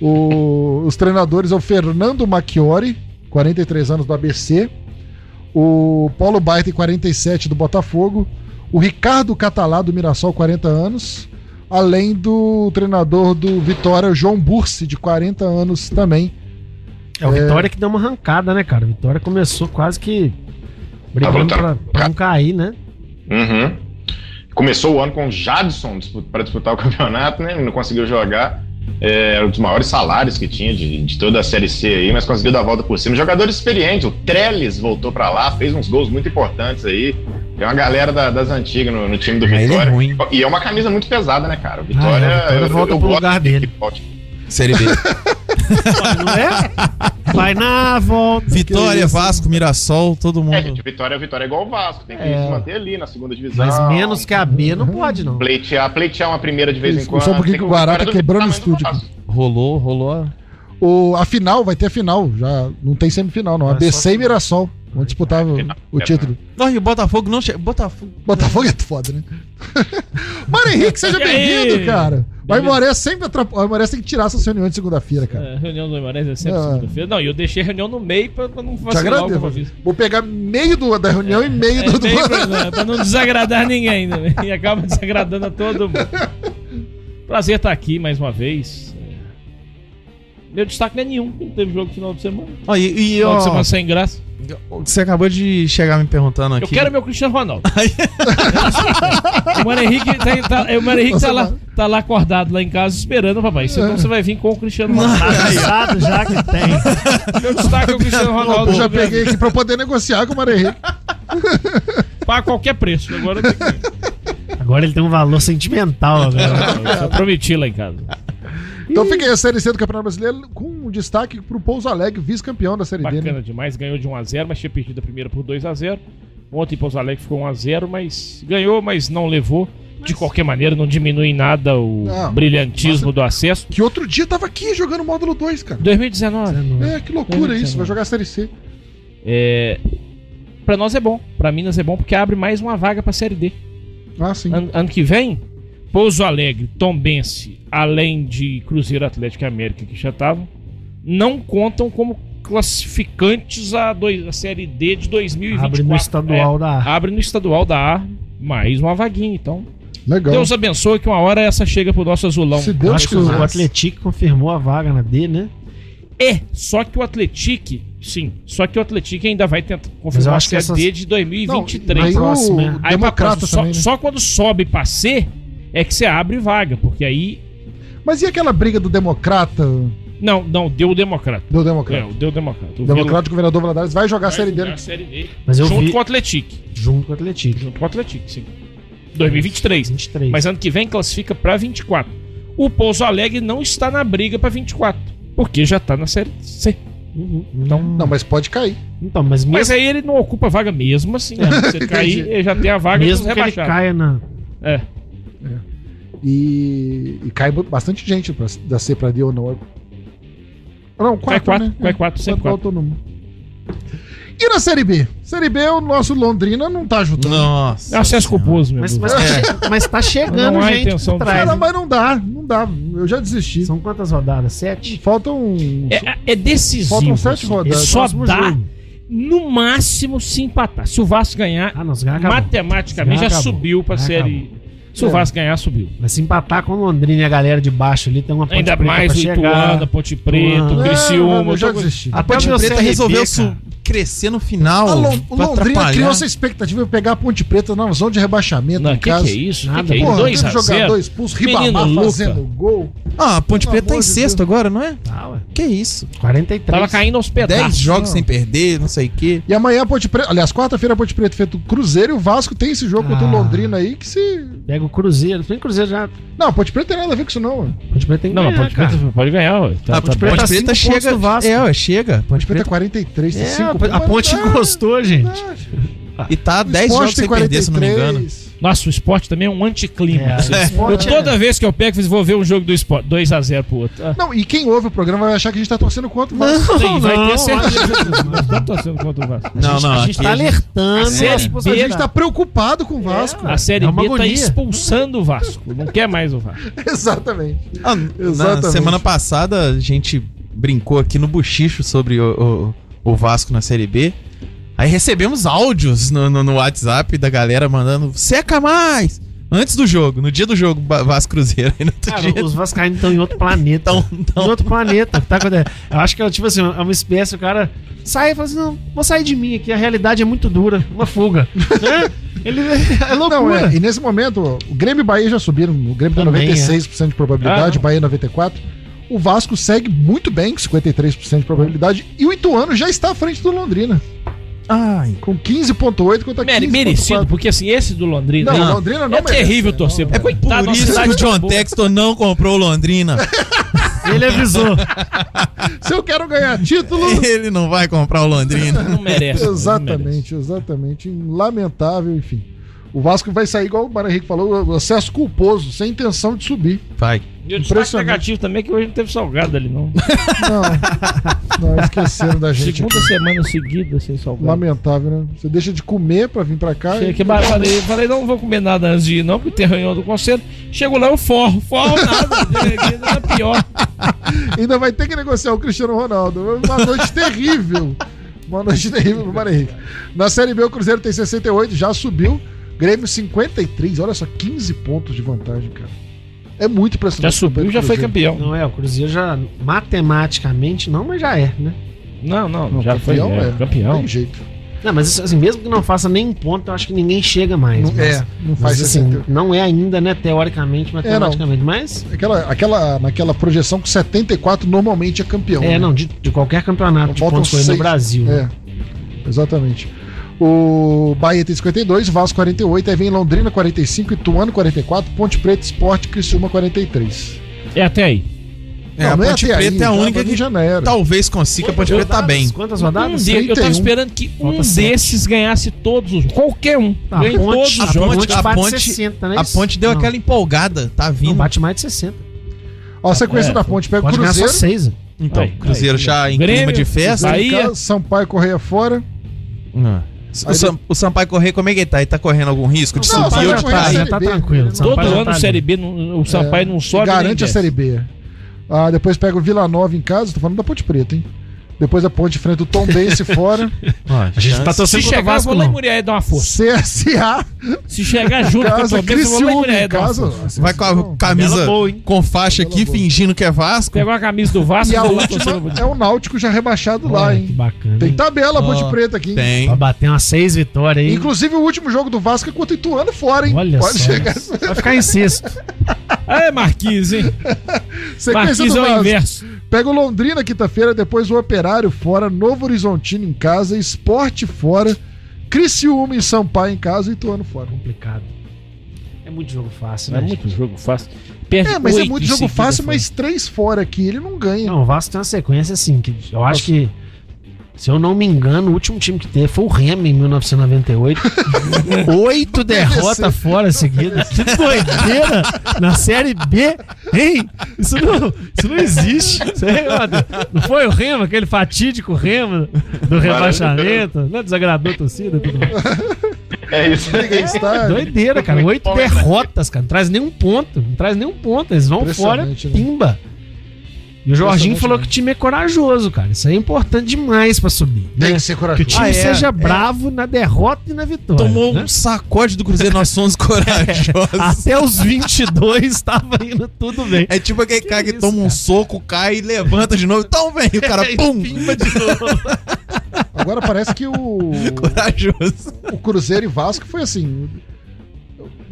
o- os treinadores é o Fernando Macchiori, 43 anos do ABC. O Paulo Baita, 47 do Botafogo. O Ricardo Catalá, do Mirassol, 40 anos. Além do treinador do Vitória, o João Bursi, de 40 anos também. É o Vitória que deu uma arrancada, né, cara? O Vitória começou quase que brigando pra não cair, né? Uhum. Começou o ano com o Jadson para disputar o campeonato, né? Não conseguiu jogar. É, era um dos maiores salários que tinha de, de toda a Série C aí, mas conseguiu dar a volta por cima. Jogadores experientes, o Trellis voltou pra lá, fez uns gols muito importantes aí. Tem uma galera da- das antigas no, no time do é Vitória. ruim. E é uma camisa muito pesada, né, cara? O Vitória, Ah, é, o Vitória volta pro gosto lugar que dele. Série B. Não é? vai na volta. Vitória, Vasco, Mirassol, todo mundo. É, gente, vitória, vitória é igual o Vasco. Tem que É. se manter ali na segunda divisão. Mas menos que a B não pode, não. Pleitear, pleitear uma primeira de vez Isso, em quando. só um pouquinho Tem que o Guará tá do quebrando o estúdio. Rolou, rolou. O, a final, vai ter final. Já não tem semifinal, não. Vai ABC e Mirassol vão disputar o, o título. Não, e o Botafogo não chega. Botafogo. Botafogo é foda, né? Mário Henrique, seja bem-vindo, cara. O. Aimoré sempre atrapalha. O Aimoré tem que tirar essas reuniões de segunda-feira, cara. É, reunião do Guimarães é sempre segunda-feira. Não, e eu deixei a reunião no meio pra, pra não vacilar alguma agradeço. vez. Vou pegar meio do- da reunião e meio É, do. do... meio pra, pra não desagradar ninguém, né? E acaba desagradando a todo mundo. Prazer estar aqui mais uma vez. É. Meu destaque não é nenhum, não teve jogo final de semana. Ó, e, e, Final ó, de semana sem graça. você acabou de chegar me perguntando aqui. Eu quero meu Cristiano Ronaldo. o Mário Henrique, tá, tá- o Mário Henrique tá, lá, tá lá acordado lá em casa esperando, papai. Então você vai vir com o Cristiano Ronaldo. Tá já que tem. Meu destaque é o Cristiano Ronaldo. Eu já peguei aqui pra poder negociar com o Mário Henrique. Para qualquer preço. Agora que... Agora ele tem um valor sentimental, agora. Eu prometi lá em casa. Então fiquei a Série C do Campeonato Brasileiro com um destaque pro Pouso Alegre, vice-campeão da Série D. Bacana Né? demais. Ganhou de 1x0, mas tinha perdido a primeira por 2x0. Ontem Pouso Alegre ficou 1x0, mas ganhou, mas não levou. De qualquer maneira, não diminui em nada o Não, brilhantismo do acesso. Que outro dia tava aqui jogando módulo 2, cara. 2019. É, que loucura isso. Vai jogar a Série C. É, pra nós é bom. Pra Minas é bom porque abre mais uma vaga pra Série D. Ah, sim. Ano, ano que vem, Pouso Alegre, Tombense, além de Cruzeiro Atlético e América que já estavam, não contam como classificantes à, dois- à Série D de 2024. Abre no estadual É, da A. Abre no estadual da A, mais uma vaguinha. Então, Legal. Deus abençoe que uma hora essa chega pro nosso azulão. Se Eu Deus acho que o. Atlético confirmou a vaga na D, né? É, só que o Atlético, sim, só que o Atlético ainda vai tentar confirmar a acho que Série essas- D de 2023. Não, aí próximo, o. Aí pra Democrata próxima, só, também, né? só quando sobe pra C é que você abre vaga, porque aí. Mas e aquela briga do Democrata? Não, não, deu o Democrata. Do É, Democrata. o deu o Democrata. O O Democrata, o governador Valadares, vai jogar a Vila Série D. vai jogar a Série D. Mas eu junto vi com o Atlético. junto com o Atlético. Junto com o Atlético, sim. 2023. 23. Mas ano que vem classifica pra 24. O Pouso Alegre não está na briga pra 24, porque já tá na Série C. Uhum. Então, Não, mas pode cair. Então, mas mas mesmo, aí ele não ocupa a vaga mesmo assim. Né? Se ele cair, ele já tem a vaga mesmo dos que ele caia na. É. E, e cai bastante gente pra, da C pra D ou não. Não, Cai quatro, quatro, né? cai quatro, sempre quatro. autônomo. E na Série B? Série B, o nosso Londrina não tá ajudando. Nossa. É acesso culposo, meu. Mas, Deus. mas, tá, che- mas tá chegando Não há gente intenção por trás. Cara, mas não dá, não dá. Eu já desisti. São quantas rodadas? Sete? Faltam. É, é decisivo. Faltam sete assim. rodadas. Só Próximo dá jogo. no máximo se empatar. Se o Vasco ganhar, Ah, não, matematicamente Já já subiu pra Já série. Se o É. Vasco ganhar, subiu. Mas se empatar com o Londrina e a galera de baixo ali, tem uma ponte Ainda preta mais o. Ituano, Ponte Preta, o Criciúma. eu já desisti. A Até Ponte o meu Preta resolveu cara. Crescer no final. A Lon- o pra Londrina atrapalhar. criou essa expectativa de pegar a Ponte Preta na zona de rebaixamento Não, em que que casa. é isso? Nada, que que é isso? Porra, 2 teve a jogador 0 expulso, Ribamar fazendo gol. Ah, a Ponte Preta tá em de sexto Deus. agora, não é? Ah, ué. Que isso? 43. Tava caindo aos 10 pedaços. jogos não. sem perder, não sei o quê. E amanhã a Ponte Preta, aliás, quarta-feira a Ponte Preta feito o Cruzeiro e o Vasco tem esse jogo contra o Ah. Londrina aí que se. Pega o Cruzeiro. Tem Cruzeiro já. Não, a Ponte Preta tem nada a ver com isso, não. mano. Ponte Preta tem que Não, ganhar, Ponte Preta cara. pode ganhar, ué. Tá, a tá Ponte. Preta, tá cinco pontos chega. Vasco. É, ué, chega. Ponte Ponte Preta é Preta 43, tem É, 5 a, a Ponte encostou, gente. e tá O 10 Sport jogos sem perder, se não me engano. 43. Nossa, o esporte também é um anticlímax. É, Eu, toda é- vez que eu pego, eu vou ver um jogo do esporte. 2x0 pro outro. Ah, Não, e quem ouve o programa vai achar que a gente tá torcendo contra o Vasco. sim, vai não, ter certeza. Nós estamos torcendo contra o Vasco. Não, não. a gente tá a gente- alertando. A Série B A gente tá preocupado com o Vasco. A Série É B tá agonia. expulsando o Vasco. Não quer mais o Vasco. Exatamente. Ah, na Exatamente. semana passada a gente brincou aqui no Buchicho sobre o, o, o Vasco na Série B. Aí recebemos áudios no, no, no WhatsApp da galera mandando seca mais! Antes do jogo, no dia do jogo, Vasco Cruzeiro. Aí no outro Cara, dia, os vascaínos estão em outro planeta. Tão- tão- Em outro planeta. Tá acontecendo. Eu acho que é tipo assim, é uma espécie, o cara sai e fala assim: não, vou sair de mim aqui, a realidade é muito dura. Uma fuga. Né? Ele é Não, loucura. é, e nesse momento, o Grêmio e Bahia já subiram. O Grêmio tem Também, 96% de probabilidade, Ah, o Bahia 94%. O Vasco segue muito bem, com 53% de probabilidade. E o Ituano já está à frente do Londrina, Ai, com 15,8% contra Mere- 15,4%. merecido, porque assim, esse do Londrina. Não, aí, Londrina não é merece, terrível né? torcer. Não, É coitado por da isso que o John. Textor não comprou o Londrina. Ele avisou. Se eu quero ganhar título. Ele não vai comprar o Londrina. Não merece. não merece. Exatamente, exatamente. Lamentável, enfim. O Vasco vai sair, igual o Mário Henrique falou, o acesso culposo, sem intenção de subir. Vai. E o destaque Impressionante. negativo também é que hoje não teve salgado ali, não. Não, não esqueceram da gente. Segunda aqui. semana seguida sem salgado. Lamentável, né? Você deixa de comer pra vir pra cá. Cheguei e- aqui, mas falei, falei, não vou comer nada antes de ir, não, porque tem reunião do conselho. Chego lá, eu forro. Forro nada. Ainda é pior. Ainda vai ter que negociar o Cristiano Ronaldo. Uma noite terrível. Uma noite terrível pro Mário Henrique. Na Série B, o Cruzeiro tem 68, já subiu. Grêmio 53, olha só, 15 pontos de vantagem, cara. É muito Já impressionante. subiu, já foi campeão. Não é, o Cruzeiro já, matematicamente, não, mas já é, né? Não, não, Não, já foi campeão é, é. campeão. Tem jeito. Não, mas assim, mesmo que não faça nem ponto, eu acho que ninguém chega mais. Não, mas, é, não faz mas, assim, 60. não é ainda, né, teoricamente, matematicamente, mas Aquela, aquela, naquela projeção com 74 normalmente é campeão. é, né? não, de, de qualquer campeonato de Faltam pontos no. Brasil. né? É, exatamente. O Bahia tem 52, Vasco 48, aí vem Londrina 45, Ituano 44, Ponte Preta, Esporte, Criciúma 43. É até aí. É, a Não, não Ponte até aí, Preta é a já única que janeiro. talvez consiga. A Ponte Preta tá bem. Quantas Um rodadas? de- eu tava 31. esperando que um Falta sete. desses ganhasse todos os. Qualquer um. Tá, Ganhe a ponte, todos a os jogos. ponte a ponte- 60, né? A Ponte deu Não, aquela empolgada. Tá Não, vindo. bate mais de 60. Ó, a sequência É, da Ponte pega o só Cruzeiro, 6. Então, Aí, Cruzeiro aí, já em Grêmio, clima de festa. Bahia. Sampaio Correia fora. Não. O, Sam- o Sampaio correr, como é que ele tá? Ele tá correndo algum risco de Não, subir ou de? Série já tá B, tranquilo. Todo Sampaio já ano tá. Série B, não- o Sampaio não sobe. nem garante a desce. Série B. Ah, depois pega o Vila Nova em casa, tô falando da Ponte Preta, hein? Depois a Ponte enfrenta o Tom Bense fora. A gente tá Se torcendo o chegar, eu Vasco, vou lá em. Muriel dar uma força. CSA, Se chegar junto com o eu vou lá em Muriel dar uma casa. força. Vai com a camisa Bela boa, com faixa aqui, boa. fingindo que é Vasco. Pegou a camisa do Vasco E a última é o Náutico já rebaixado lá, hein? que bacana. Tem tabela a Ponte Preta aqui. hein? Tem. Pra bater umas 6 vitórias aí. Inclusive o último jogo do Vasco é contra o Ituano fora, hein? Olha Pode só. chegar. Vai ficar em sexto. É, Marquinhos, hein? Sequência Marquinhos do é o inverso. Pega o Londrina quinta-feira, depois o Operário fora, Novo Horizontino em casa, Esporte fora, Criciúma e Sampaio em casa e Ituano fora. Complicado. É muito jogo fácil, É né? muito jogo fácil. Perde É, mas é muito jogo fácil, mas três fora aqui, ele não ganha. Não, o Vasco tem uma sequência assim, que eu acho que, se eu não me engano, o último time que teve foi o Remo em 1998. Oito derrotas fora seguidas. Que doideira! Na Série B, hein? Isso não, isso não existe. Isso aí, ó, não foi o Remo, aquele fatídico Remo do rebaixamento? Não desagradou a torcida? Tudo mais. É isso. Está. Doideira, cara. Oito derrotas, cara. Não traz nenhum ponto. Não traz nenhum ponto. Eles vão fora, Impressionante, né? E o Jorginho falou mesmo. que o time é corajoso, cara. Isso aí é importante demais pra subir. Tem né? que ser Que o corajoso. time Ah, é, seja é. bravo na derrota e na vitória. Tomou né? um sacode do Cruzeiro, nós somos corajosos. Até os 22 estava indo tudo bem. É tipo aquele cara que isso, toma um cara? soco, cai e levanta de novo. Então vem, o cara, É, pum, Pimba de novo. Agora parece que o, corajoso. o Cruzeiro e Vasco foi assim.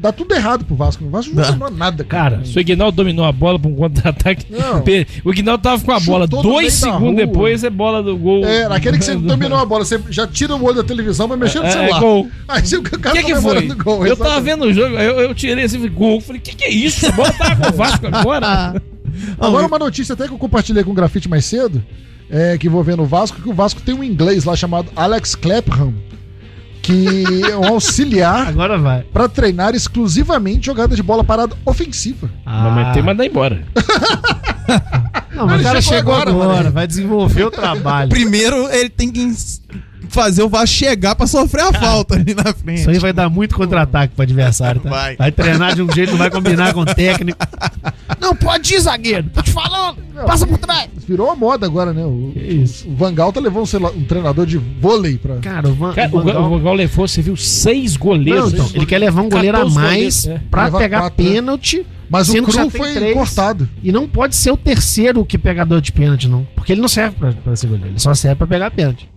Dá tudo errado pro Vasco. O Vasco não dominou nada, cara. Cara, Se o Ignaldo dominou a bola pra um contra-ataque. O Ignaldo tava com a bola. Chutou Dois segundos depois é bola do gol. É, naquele que você dominou a bola, você já tira o olho da televisão, vai mexer no É, é celular. gol. Aí você- o cara que, que foi? gol. eu tava vendo o jogo, eu, eu tirei esse gol. Falei, o que, que é isso? A bola tava com o Vasco agora. Agora uma notícia até que eu compartilhei com o grafite mais cedo, é, que envolvendo o Vasco, que o Vasco tem um inglês lá chamado Alex Clapham, que é um auxiliar agora vai. pra treinar exclusivamente jogada de bola parada ofensiva. Ah, Mas tem mandar embora. Não, mas o cara chegou chegou agora, agora, vai desenvolver o trabalho. Primeiro, ele tem que fazer o Vasco chegar pra sofrer a falta ali na frente. Isso aí vai dar muito contra-ataque pro adversário, tá? Vai. treinar de um jeito, não vai combinar com o técnico. Não pode ir, zagueiro. Tô te falando. Passa por trás. Virou uma moda agora, né? O, Que isso. o Van Gaal tá levando um, um treinador de vôlei pra. Cara, o Van, Cara, o Van Ga- Gaal- o Gal levou, você viu, seis goleiros. Não, então, ele quer levar um goleiro a 14 mais goleiros, é. pra Levar pegar quatro, né? pênalti. Mas o sendo que já Cru foi três. cortado. E não pode ser o terceiro que pegador de pênalti, não. Porque ele não serve pra, pra ser goleiro. Ele só serve pra pegar pênalti.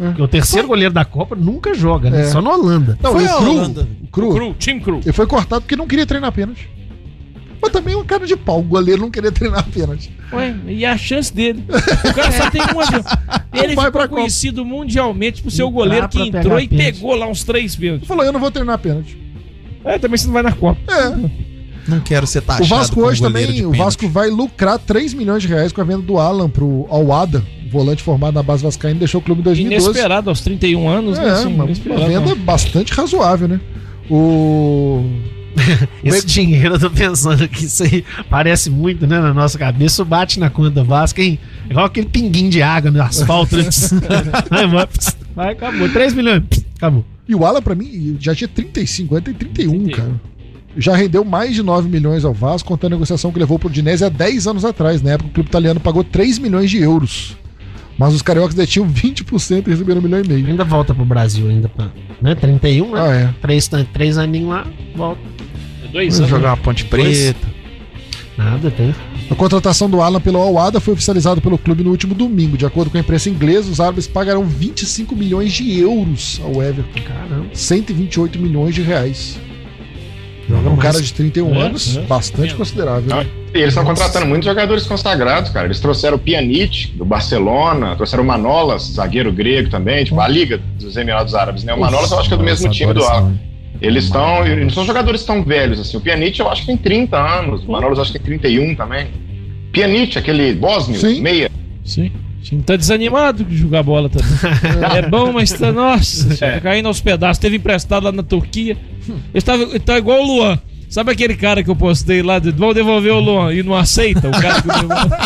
É. Porque o terceiro goleiro da Copa nunca joga, né? É. Só na Holanda. Não, Foi o a Cru, Holanda. o Cru, Cru, time cru. ele foi cortado porque não queria treinar pênalti. Mas também é um cara de pau. O goleiro não queria treinar pênalti. Ué, e a chance dele? O cara só tem uma chance. Ele vai pra ficou Copa. conhecido mundialmente por ser o Entrar goleiro que entrou e pênalti. pegou lá uns três pênaltis. Ele falou: eu não vou treinar pênalti. É, também você não vai na Copa. É. Não quero ser O taxado Vasco como hoje também, o. Vasco vai lucrar 3 milhões de reais com a venda do Alan pro Alwada, volante formado na base vascaína, deixou o clube em 2012. Inesperado, aos 31 anos, né? É, Assim, uma, uma venda né? bastante razoável, né? O Esse dinheiro, eu tô pensando que isso aí parece muito, né, na nossa cabeça. Bate na conta Vasco, hein? Igual aquele pinguinho de água no asfalto. né? Vai, acabou. 3 milhões, acabou. E o Alan, pra mim, já tinha 35, agora tem 31, cara. Já rendeu mais de 9 milhões ao Vasco, contando a negociação que levou pro Dinese há 10 anos atrás. Na época, o clube italiano pagou 3 milhões de euros. Mas os cariocas detinham 20% e receberam um milhão e meio. Ainda volta pro Brasil, ainda pra. Né? 31, né? Ah, é. Três, três aninhos lá, volta. Dois Vamos anos. jogar uma ponte preta. Nada, tem. A contratação do Alan pelo Alwada foi oficializada pelo clube no último domingo. De acordo com a imprensa inglesa, os árabes pagarão 25 milhões de euros ao Everton. Caramba. 128 milhões de reais. Joga Um mais. cara de 31 É, anos, é. bastante considerável. né? E eles estão contratando muitos jogadores consagrados, cara. Eles trouxeram o Pjanic, do Barcelona, trouxeram o Manolas, zagueiro grego também, tipo, a Liga dos Emirados Árabes, né? O Manolas eu acho que é do mesmo time do Al. Eles estão. Eles não são jogadores tão velhos assim. O Pjanic eu acho que tem 30 anos, o Manolas eu acho que tem 31 também. Pjanic, aquele bósnio, Sim. meia. Sim. O time tá desanimado de jogar bola também. é bom, mas tá. Nossa, tá caindo aos pedaços. Teve emprestado lá na Turquia. Ele tá igual o Luan. Sabe aquele cara que eu postei lá? De, Vão devolver o Luan e não aceita? O cara que devolveu.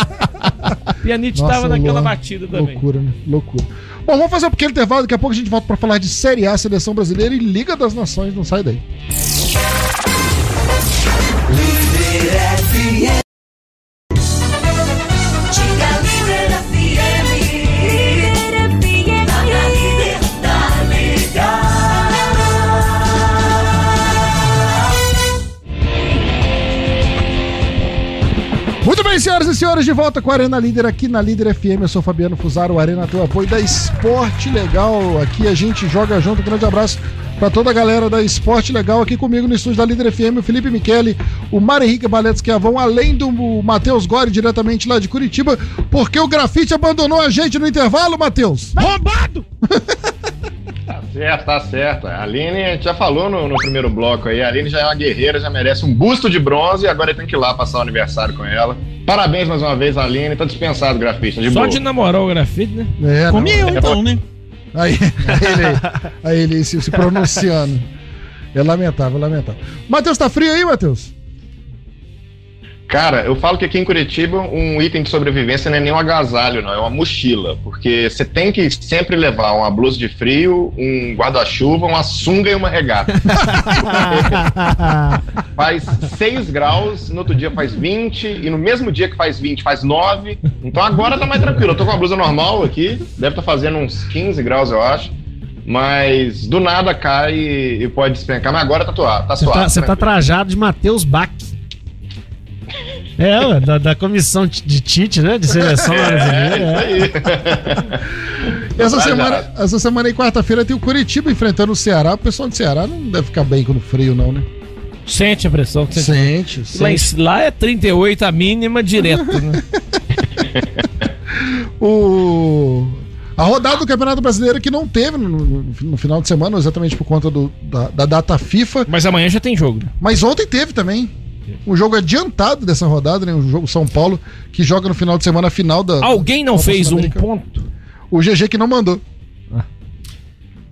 Pianite Nossa, tava naquela Luan, batida também. Loucura, né? Loucura. Bom, vamos fazer um pequeno intervalo. Daqui a pouco a gente volta pra falar de Série A, Seleção Brasileira e Liga das Nações. Não sai daí. Bem, senhoras e senhores, de volta com a Arena Líder aqui na Líder FM. Eu sou Fabiano Fusaro, Arena tem o apoio da Esporte Legal. Aqui a gente joga junto. Um grande abraço para toda a galera da Esporte Legal aqui comigo no estúdio da Líder FM, o Felipe Michele, o Mário Henrique Baletes Quiavão, além do Matheus Gore, diretamente lá de Curitiba, porque o grafite abandonou a gente no intervalo, Matheus. Roubado! Certo, tá certo. A Aline, a gente já falou no, no primeiro bloco aí, a Aline já é uma guerreira, já merece um busto de bronze e agora tem que ir lá passar o aniversário com ela. Parabéns mais uma vez, Aline, tá dispensado grafista, de Só boa. de namorar o grafite, né? É, não, eu então, né? Aí, aí ele, aí, aí ele se, se pronunciando. É lamentável, lamentável. Matheus, tá frio aí, Matheus? Cara, eu falo que aqui em Curitiba um item de sobrevivência não é nem um agasalho, não, é uma mochila. Porque você tem que sempre levar uma blusa de frio, um guarda-chuva, uma sunga e uma regata. faz 6 graus, no outro dia faz 20, e no mesmo dia que faz 20 faz 9. Então agora tá mais tranquilo. Eu tô com uma blusa normal aqui, deve estar fazendo uns 15 graus, eu acho. Mas do nada cai e, e pode despencar. Mas agora tá, tua- tá Você tá, você tá trajado de Matheus Bach. É, ué, da, da comissão de Tite, né? De seleção brasileira. É, é. isso aí. Essa semana, essa semana aí, quarta-feira, tem o Curitiba enfrentando o Ceará. O pessoal do Ceará não deve ficar bem com o frio, não, né? Sente a pressão. Sente. Sente, Lá, sente. em- lá é 38 a mínima direto, né? O... A rodada do Campeonato Brasileiro que não teve no, no- no final de semana, exatamente por conta do- da, da data FIFA. Mas amanhã já tem jogo, né? Mas ontem teve também. Um jogo adiantado dessa rodada, né? O jogo São Paulo, que joga no final de semana a final da. Alguém não fez um ponto? O GG que não mandou.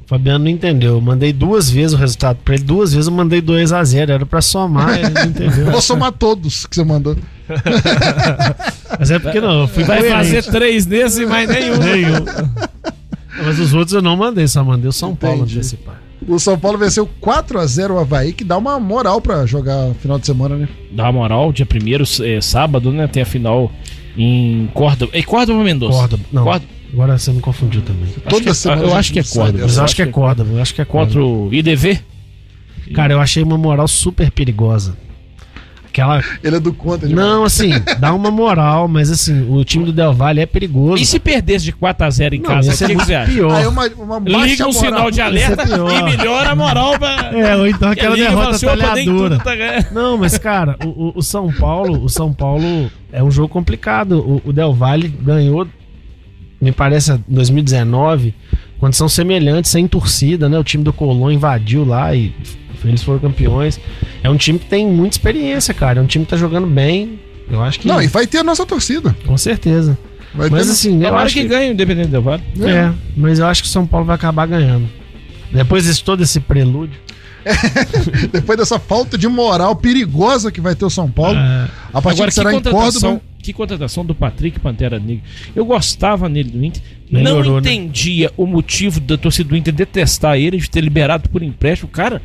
Fabiano não entendeu. Eu mandei duas vezes o resultado pra ele. Duas vezes eu mandei 2x0. Era pra somar, ele não entendeu. Vou somar todos que você mandou. Mas é porque não, eu fui Vai coerente. fazer três desses e mais nenhum. Nenhum. Mas os outros eu não mandei, só mandei o São Paulo Entendi. antecipar. O São Paulo venceu 4x0 o Havaí, que dá uma moral pra jogar final de semana, né? Dá uma moral, dia primeiro, é, sábado, né? Tem a final em Córdoba. É Córdoba ou Mendonça? Córdoba. Não, Córdoba. agora você me confundiu também. Toda que é- semana. eu a acho que é sai Córdoba. eu acho que é Córdoba, eu acho que é Contra o IDV? Cara, eu achei uma moral super perigosa. Aquela. Ele é do conta demais. Não, assim, dá uma moral, mas assim, o time do Del Valle é perigoso. E se perdesse de 4x0 em Não, casa, o é que, que muito você acha? pior. Aí uma, uma Liga um moral. sinal de alerta é e melhora a moral pra. É, ou então aquela derrota assim, talhadora. tá. Não, mas cara, o, o- o São Paulo, o São Paulo é um jogo complicado. O, o Del Valle ganhou, me parece, em 2019 condição semelhante, sem torcida, né? O time do Colón invadiu lá e eles foram campeões. É um time que tem muita experiência, cara. É um time que tá jogando bem. Eu acho que. Não, e vai ter a nossa torcida. Com certeza. Vai Mas ter... assim, eu Tomara acho que, que. ganhe o Independente Del Vale. É, mas eu acho que o São Paulo vai acabar ganhando. Depois de todo esse prelúdio. Depois dessa falta de moral perigosa que vai ter o São Paulo, É, a partida Agora, que será em contratação, Córdoba. que contratação do Patrick Pantera Negra. Eu gostava nele do Inter. Melhorou, não né? entendia o motivo da torcida do Inter detestar ele, de ter liberado por empréstimo. Cara,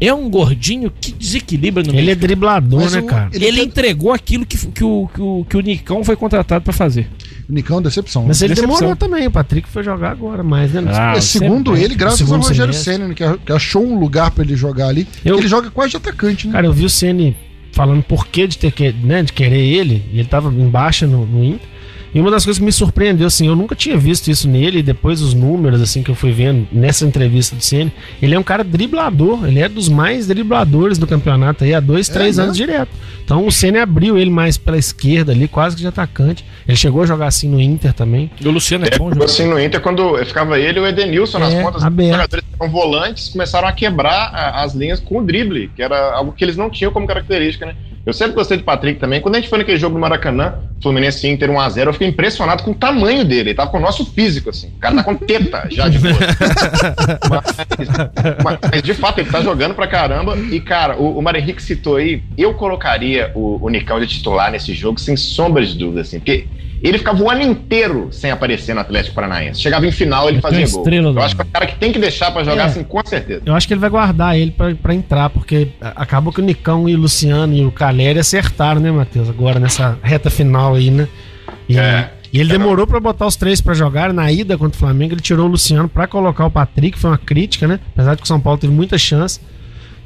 é um gordinho que desequilibra no ele meio. é driblador, Mas né, o- cara? ele Ele, tem- entregou aquilo que, que, o, que, o, que o Nicão foi contratado pra fazer. Nicão, decepção. Mas ele Decepção. demorou também. O Patrick foi jogar agora mais, né? Ah, É, segundo sempre. ele, graças Segundo ao Rogério. Senna, que, que achou um lugar pra ele jogar ali. Eu- Ele joga quase de atacante, né? Cara, eu vi o Ceni falando por que de ter que, né, de querer ele, e ele tava em baixa no, no Inter. E uma das coisas que me surpreendeu, assim, eu nunca tinha visto isso nele, e depois os números, assim, que eu fui vendo nessa entrevista do Ceni, ele é um cara driblador, ele é dos mais dribladores do campeonato aí há dois, É três anos direto. Então o Ceni abriu ele mais pela esquerda ali, quase que de atacante. Ele chegou a jogar assim no Inter também. E o Luciano é É, bom jogador. assim, no Inter, quando ficava ele e o Edenilson nas É, pontas, os aberto. jogadores que eram volantes começaram a quebrar as linhas com o drible, que era algo que eles não tinham como característica, né? Eu sempre gostei do Patrick também. Quando a gente foi naquele jogo do Maracanã, Fluminense Inter 1x0, eu fiquei impressionado com o tamanho dele. Ele tava com o nosso físico, assim. O cara tá com teta já de boa. mas, mas- mas, de fato, ele tá jogando pra caramba. E, cara, o, o Mário Henrique citou aí, eu colocaria o, o Nicão de titular nesse jogo, sem sombra de dúvida, assim, porque ele ficava o ano inteiro sem aparecer no Atlético Paranaense. Chegava em final, ele Ele fazia gol. estrela Eu acho que é o cara que tem que deixar pra jogar, É. assim, com certeza. Eu acho que ele vai guardar ele pra, pra entrar, porque a- acabou que o Nicão e o Luciano e o Caleri acertaram, né, Matheus? Agora nessa reta final aí, né? E, É. e ele demorou pra botar os três pra jogar. Na ida contra o Flamengo, ele tirou o Luciano pra colocar o Patrick, foi uma crítica, né? Apesar de que o São Paulo teve muita chance.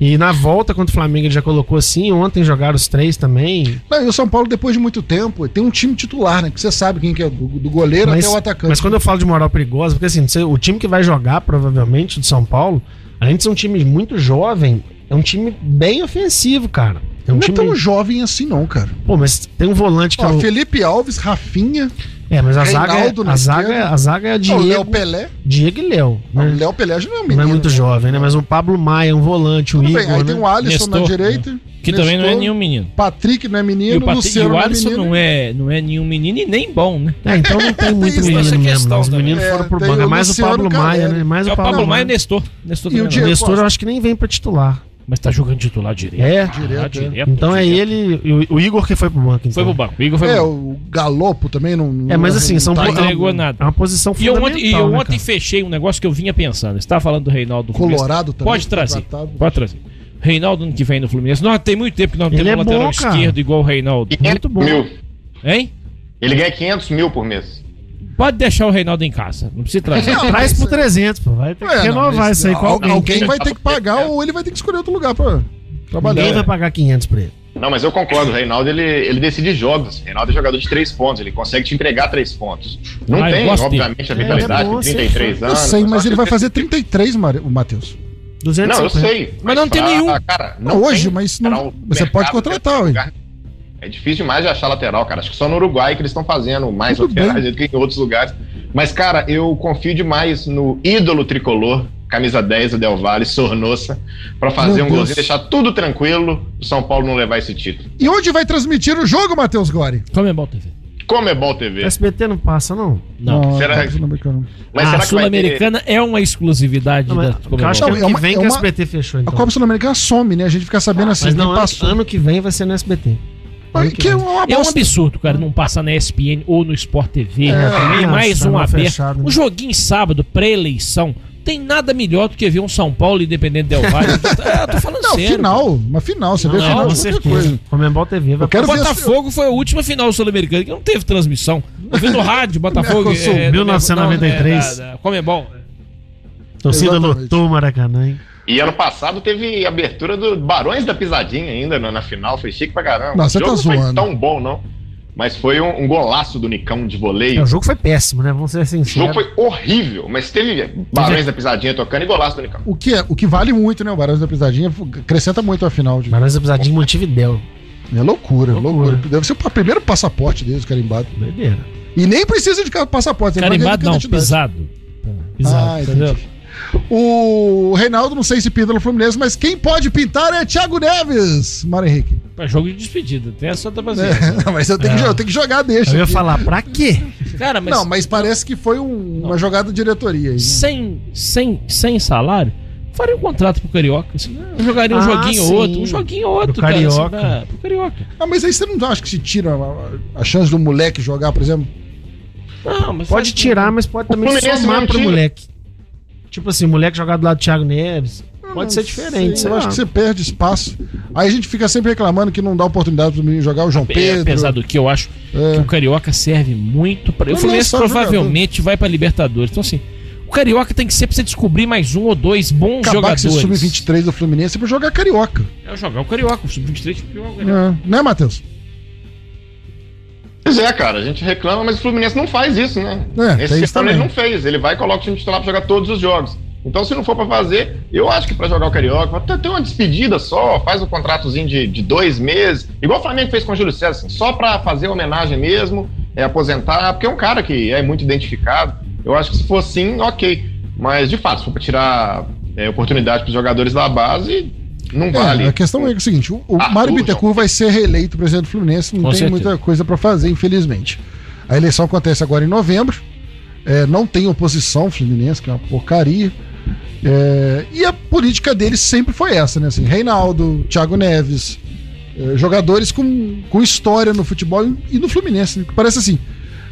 E na volta contra o Flamengo ele já colocou assim. Ontem jogaram os três também. Não, e o São Paulo, depois de muito tempo, tem um time titular, né? Que você sabe quem que é, do, do goleiro Mas, até o atacante. mas quando eu falo de moral perigosa, porque assim, o time que vai jogar, provavelmente, do São Paulo, além de ser um time muito jovem, é um time bem ofensivo, cara. É um não é time. tão jovem assim, não, cara. Pô, mas tem um volante que é Ó, o. Felipe Alves, Rafinha, É, mas a zaga, é, na a, zaga, é- a zaga é o Diego, Léo Pelé. Diego e Léo. Não, Né? O Léo Pelé já não é um Não menino. é muito jovem, né? Mas o Pablo Maia, um volante, o Tudo Igor. bem, aí né? tem o Alisson na Nestor, direita. Que também não é Nestor, nenhum menino. Patrick não é E menino, o, Patrick, e Luciano o não é Alisson menino. não é, não é nenhum menino e nem bom, né? É, então não tem muito menino mesmo. questão não. Os meninos É, foram pro banco. É o mais o Pablo Maia, né? Mais É o o Pablo Maia e o Nestor. Nestor E o não. Nestor eu acho que nem vem pra titular. Mas tá jogando titular direto. É, Direto, é. Então é direto. ele e o, o Igor que foi pro banco. Então. Foi pro banco. O Igor foi É, pro banco. o Galopo também não. É, mas assim, são Não po- entregou é uma- nada. É uma posição E eu fundamental. ontem, e eu né, ontem fechei um negócio que eu vinha pensando. Você tava falando do Reinaldo. Colorado também. Pode trazer. contratado. Pode trazer. Reinaldo ano que vem no Fluminense. Nós tem muito tempo que nós não Ele temos é um lateral cara. esquerdo igual o Reinaldo. 500 bom. mil. Hein? Ele ganha 500 mil por mês. Pode deixar o Reinaldo em casa. Não precisa trazer. Não, Traz mas- por 300, pô. Vai ter que É, não, renovar mas isso aí alguém. Alguém vai ter que pagar ou ele vai ter que escolher outro lugar pra trabalhar. Ninguém vai pagar 500 pra ele. Não, mas eu concordo. O Reinaldo, ele, ele decide jogos. O Reinaldo é jogador de três pontos. Ele consegue te entregar três pontos. Não Ah, tem, obviamente, a vitalidade. É, é bom, tem 33 sim. Eu anos. sei, mas ele vai fazer 33, Mari- o Matheus. 250. Não, eu sei. Mas não tem pra- nenhum. Cara, Não, hoje, tem mas não- você pode contratar, ué. lugar- É difícil demais de achar lateral, cara. Acho que só no Uruguai que eles estão fazendo mais laterais bem. do que em outros lugares. Mas, cara, eu confio demais no ídolo tricolor, camisa 10 do Del Valle, Sornossa, pra fazer Meu um Deus. golzinho, deixar tudo tranquilo, o São Paulo não levar esse título. E onde vai transmitir o jogo, Matheus Gori? Como é bom TV? Comebol TV. SBT não passa, não. Não. Será- tá sul-americano. Mas a será que vai ter... Sul-Americana é uma exclusividade Não, mas, da eu acho que Não, ano é que uma- vem é que a uma- SBT fechou, A então. Copa Sul-Americana some, né? A gente fica sabendo assim, Mas não, ano, passou. ano que vem vai ser no SBT. Mas que é uma É um absurdo, cara, não passar na ESPN ou no Sport TV. É, também e mais um aberto. fechado, né? Um joguinho sábado, pré-eleição. Tem nada melhor do que ver um São Paulo Independente Del Valle. é, eu tô falando Não, sério. final. Uma final. Você vê Não, final com certeza. coisa. Comembol TV vai Eu quero O ver Botafogo foi a última final sul-americana que não teve transmissão. Eu vi no rádio, Botafogo. É, 1993. não, é, Comebol. Torcida lotou Maracanã, hein? E ano passado teve abertura do Barões da Pisadinha ainda na, na final, foi chique pra caramba. Não, você o jogo tá não foi zoando. tão bom, não. Mas foi um, um golaço do Nicão de voleio. É, o jogo foi péssimo, né? Vamos ser O sinceros. jogo foi horrível, mas teve Barões da Pisadinha tocando e golaço do Nicão. O que, é, o que vale muito, né? O Barões da Pisadinha acrescenta muito a final. De... Mas nós apesar de Montevidéu. É loucura, loucura, Loucura. Deve ser o primeiro passaporte deles, carimbado. Doideira. E nem precisa de passaporte. Carimbado não, pisado. Exato, Ah, entendeu? O Reinaldo, não sei se pinta no Fluminense, mas quem pode pintar é Thiago Neves, Mário Henrique. Pra jogo de despedida. Tem essa outra É, paciência. não, mas eu tenho, que, É. eu tenho que jogar, deixa. Eu ia aqui. falar, pra quê? Cara, mas, Não, mas parece que foi um- uma jogada de diretoria aí. né? sem, sem, sem salário, faria um contrato pro Carioca. Assim, né? eu jogaria um Ah, joguinho ou sim. outro. Um joguinho ou outro, Pro cara. assim, Carioca. pra- pro Carioca. Ah, mas aí você não acha que se tira a, a chance do moleque jogar, por exemplo? Não, mas Pode tirar, mas pode também somar mesmo pro tira. moleque. Tipo assim, moleque jogar do lado do Thiago Neves. Pode ser diferente, sei eu acho que você perde espaço. Aí a gente fica sempre reclamando que não dá oportunidade pro menino jogar o João É, Pedro. Apesar do que eu acho É. que o Carioca serve muito para. O Fluminense provavelmente vai pra Libertadores. Então, assim, o Carioca tem que ser pra você descobrir mais um ou dois bons acabar com esse jogadores. sub-23 do Fluminense pra jogar carioca. É jogar o Carioca, o Sub-23 jogar o Carioca. É. Né, Matheus? Pois é, cara, a gente reclama, mas o Fluminense não faz isso, né? É, Esse ano ele também. não fez. Ele vai e coloca o time titular pra jogar todos os jogos. Então, se não for pra fazer, eu acho que pra jogar o Carioca, vai ter- uma despedida só, faz um contratozinho de, de dois meses, igual o Flamengo fez com o Júlio César, assim, só pra fazer homenagem mesmo, é, aposentar, porque é um cara que é muito identificado. Eu acho que se for assim, ok. Mas, de fato, se for pra tirar é, oportunidade pros jogadores da base, não vale. É, a questão é o seguinte: o, o Arthur, Mário Bittencourt vai ser reeleito presidente do Fluminense, não Com tem certeza. muita coisa pra fazer, infelizmente. A eleição acontece agora em novembro, é, não tem oposição Fluminense, que é uma porcaria. É, e a política deles sempre foi essa, né? Assim, Reinaldo, Thiago Neves, é, jogadores com, com história no futebol e, no Fluminense. né? Parece assim.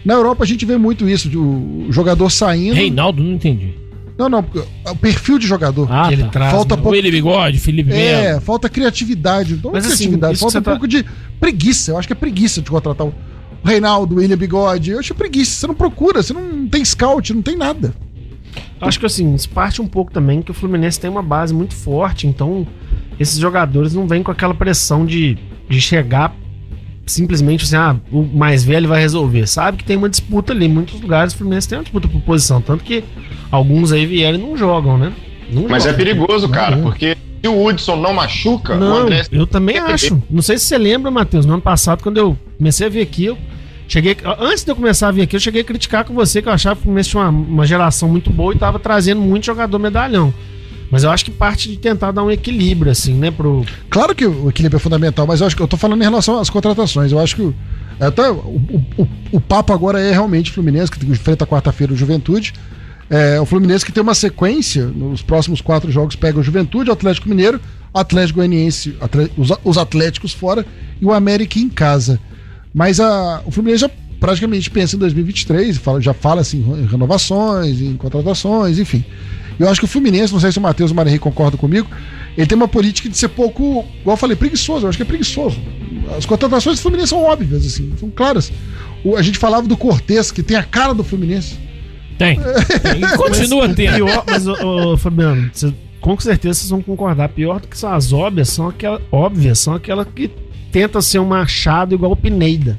Na Europa a gente vê muito isso, o jogador saindo. Reinaldo, não entendi. Não, não, porque o perfil de jogador. Ah, que ele tá. traz, Falta né? pouco- William Bigode, Felipe Melo. É, falta criatividade. Não Mas, assim, criatividade, que falta um tá- pouco de preguiça. Eu acho que é preguiça de contratar o Reinaldo, o William Bigode. Eu acho preguiça. Você não procura, você não tem scout, não tem nada. Acho que assim, isso parte um pouco também que o Fluminense tem uma base muito forte, então esses jogadores não vêm com aquela pressão de, de chegar simplesmente assim, ah, o mais velho vai resolver. Sabe que tem uma disputa ali. Em muitos lugares o Fluminense tem uma disputa por posição, tanto que alguns aí vieram e não jogam, né? Não Mas é jogam. perigoso, cara, porque se o Hudson não machuca, o Não, André eu também acho. Não sei se você lembra, Matheus, no ano passado, quando eu comecei a vir aqui, eu cheguei. Antes de eu começar a vir aqui, eu cheguei a criticar com você que eu achava que o Fluminense tinha uma, uma geração muito boa e tava trazendo muito jogador medalhão. Mas eu acho que parte de tentar dar um equilíbrio, assim, né, pro. Claro que o equilíbrio é fundamental, mas eu acho que eu tô falando em relação às contratações. Eu acho que o, até o, o, o- papo agora é realmente Fluminense, que enfrenta quarta-feira o Juventude. É, o Fluminense que tem uma sequência, nos próximos quatro jogos pega o Juventude, o Atlético Mineiro, Atlético Goianiense, os, os Atléticos fora e o América em casa. Mas a, o Fluminense já praticamente pensa em 2023, fala- já fala assim, em renovações, em contratações, enfim. Eu acho que o Fluminense, não sei se o Matheus o Mário Henrique concordam comigo, ele tem uma política de ser pouco, igual eu falei, preguiçoso. Eu acho que é preguiçoso. As contratações do Fluminense são óbvias, assim, são claras. O- a gente falava do Cortez, que tem a cara do Fluminense. Tem. Tem. E continua tendo. Pior, mas, ô, ô, Fabiano, você- com certeza vocês vão concordar. Pior do que são as óbvias, são aquelas óbvias, são aquelas que tenta ser um machado igual o Pineida.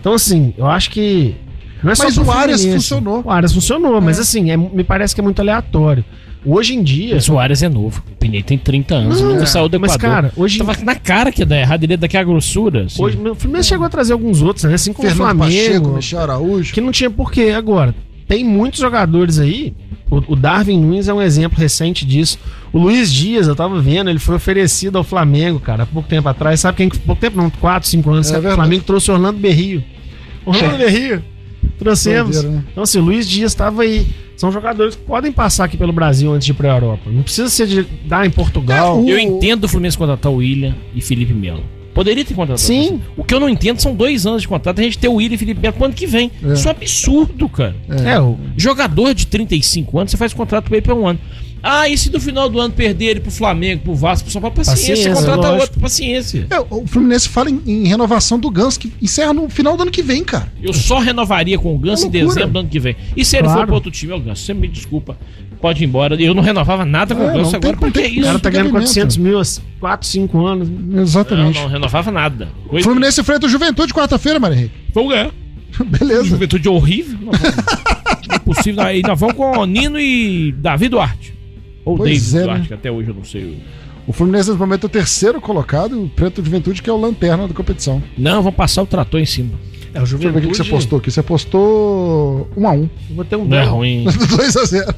Então, assim, eu acho que. Não é Mas o Arias funcionou. O Arias funcionou, mas assim, é- me parece que é muito aleatório. Hoje em dia. O Soares é novo. O Pinei tem 30 anos. Não, nunca saiu do mas, Equador. cara, hoje- Tava na cara que ia dar errado. Ele ia daqui a grossura. assim. Hoje, o Fluminense chegou a trazer alguns outros, né? Assim como Fernando o Pacheco, Flamengo. Michel Araújo. Que não tinha porquê. Agora, tem muitos jogadores aí. O, o Darwin Nunes é um exemplo recente disso. O Luiz Dias, eu tava vendo, ele foi oferecido ao Flamengo, cara, há pouco tempo atrás. Sabe quem? que- Pouco tempo, não, 4, 5 anos. É o. Flamengo trouxe o Orlando Berrio. Orlando Berrio. Trouxemos. Doideira, né? Então, assim, o Luiz Dias estava aí. São jogadores que podem passar aqui pelo Brasil antes de ir pra Europa. Não precisa ser de dar em Portugal. É, o- Eu entendo o Fluminense contratar o William e Felipe Melo. Poderia ter contratado. Sim. O que eu não entendo são dois anos de contrato. A gente ter o William e Felipe Melo pro ano que vem. É. Isso é um absurdo, cara. É, o, Jogador de 35 anos, você faz contrato pra ele pra um ano. Ah, e se no final do ano perder ele pro Flamengo, pro Vasco, pro São Paulo? Paciência, Paciência, contrata lógico. outro, paciência. É, o Fluminense fala em, em renovação do Ganso, que encerra no final do ano que vem, cara. Eu só renovaria com o Ganso É em dezembro do ano que vem. E se ele Claro. for pro outro time, ô Ganso, você me desculpa, pode ir embora. Eu não renovava nada com É, o Ganso não agora. Por não que tem- o isso? cara tá ganhando cabimento. 400 mil há 4, 5 anos. Não, Exatamente. não renovava nada. Coisa Fluminense enfrenta o Juventude quarta-feira, Maria Henrique. Vamos ganhar. Beleza. Juventude horrível. Não, vamos- Impossível. Aí nós vamos com Nino e Davi Duarte. Ou Pois David é, Duarte, né? que até hoje eu não sei. O Fluminense nesse momento é o terceiro colocado, o Preto Juventude, que é o lanterna da competição. Não, vamos passar o trator em cima. É, o Deixa eu ver o que que você Juventude- postou aqui. Você postou 1x1. Eu Botei um Não é belo, ruim. 2x0.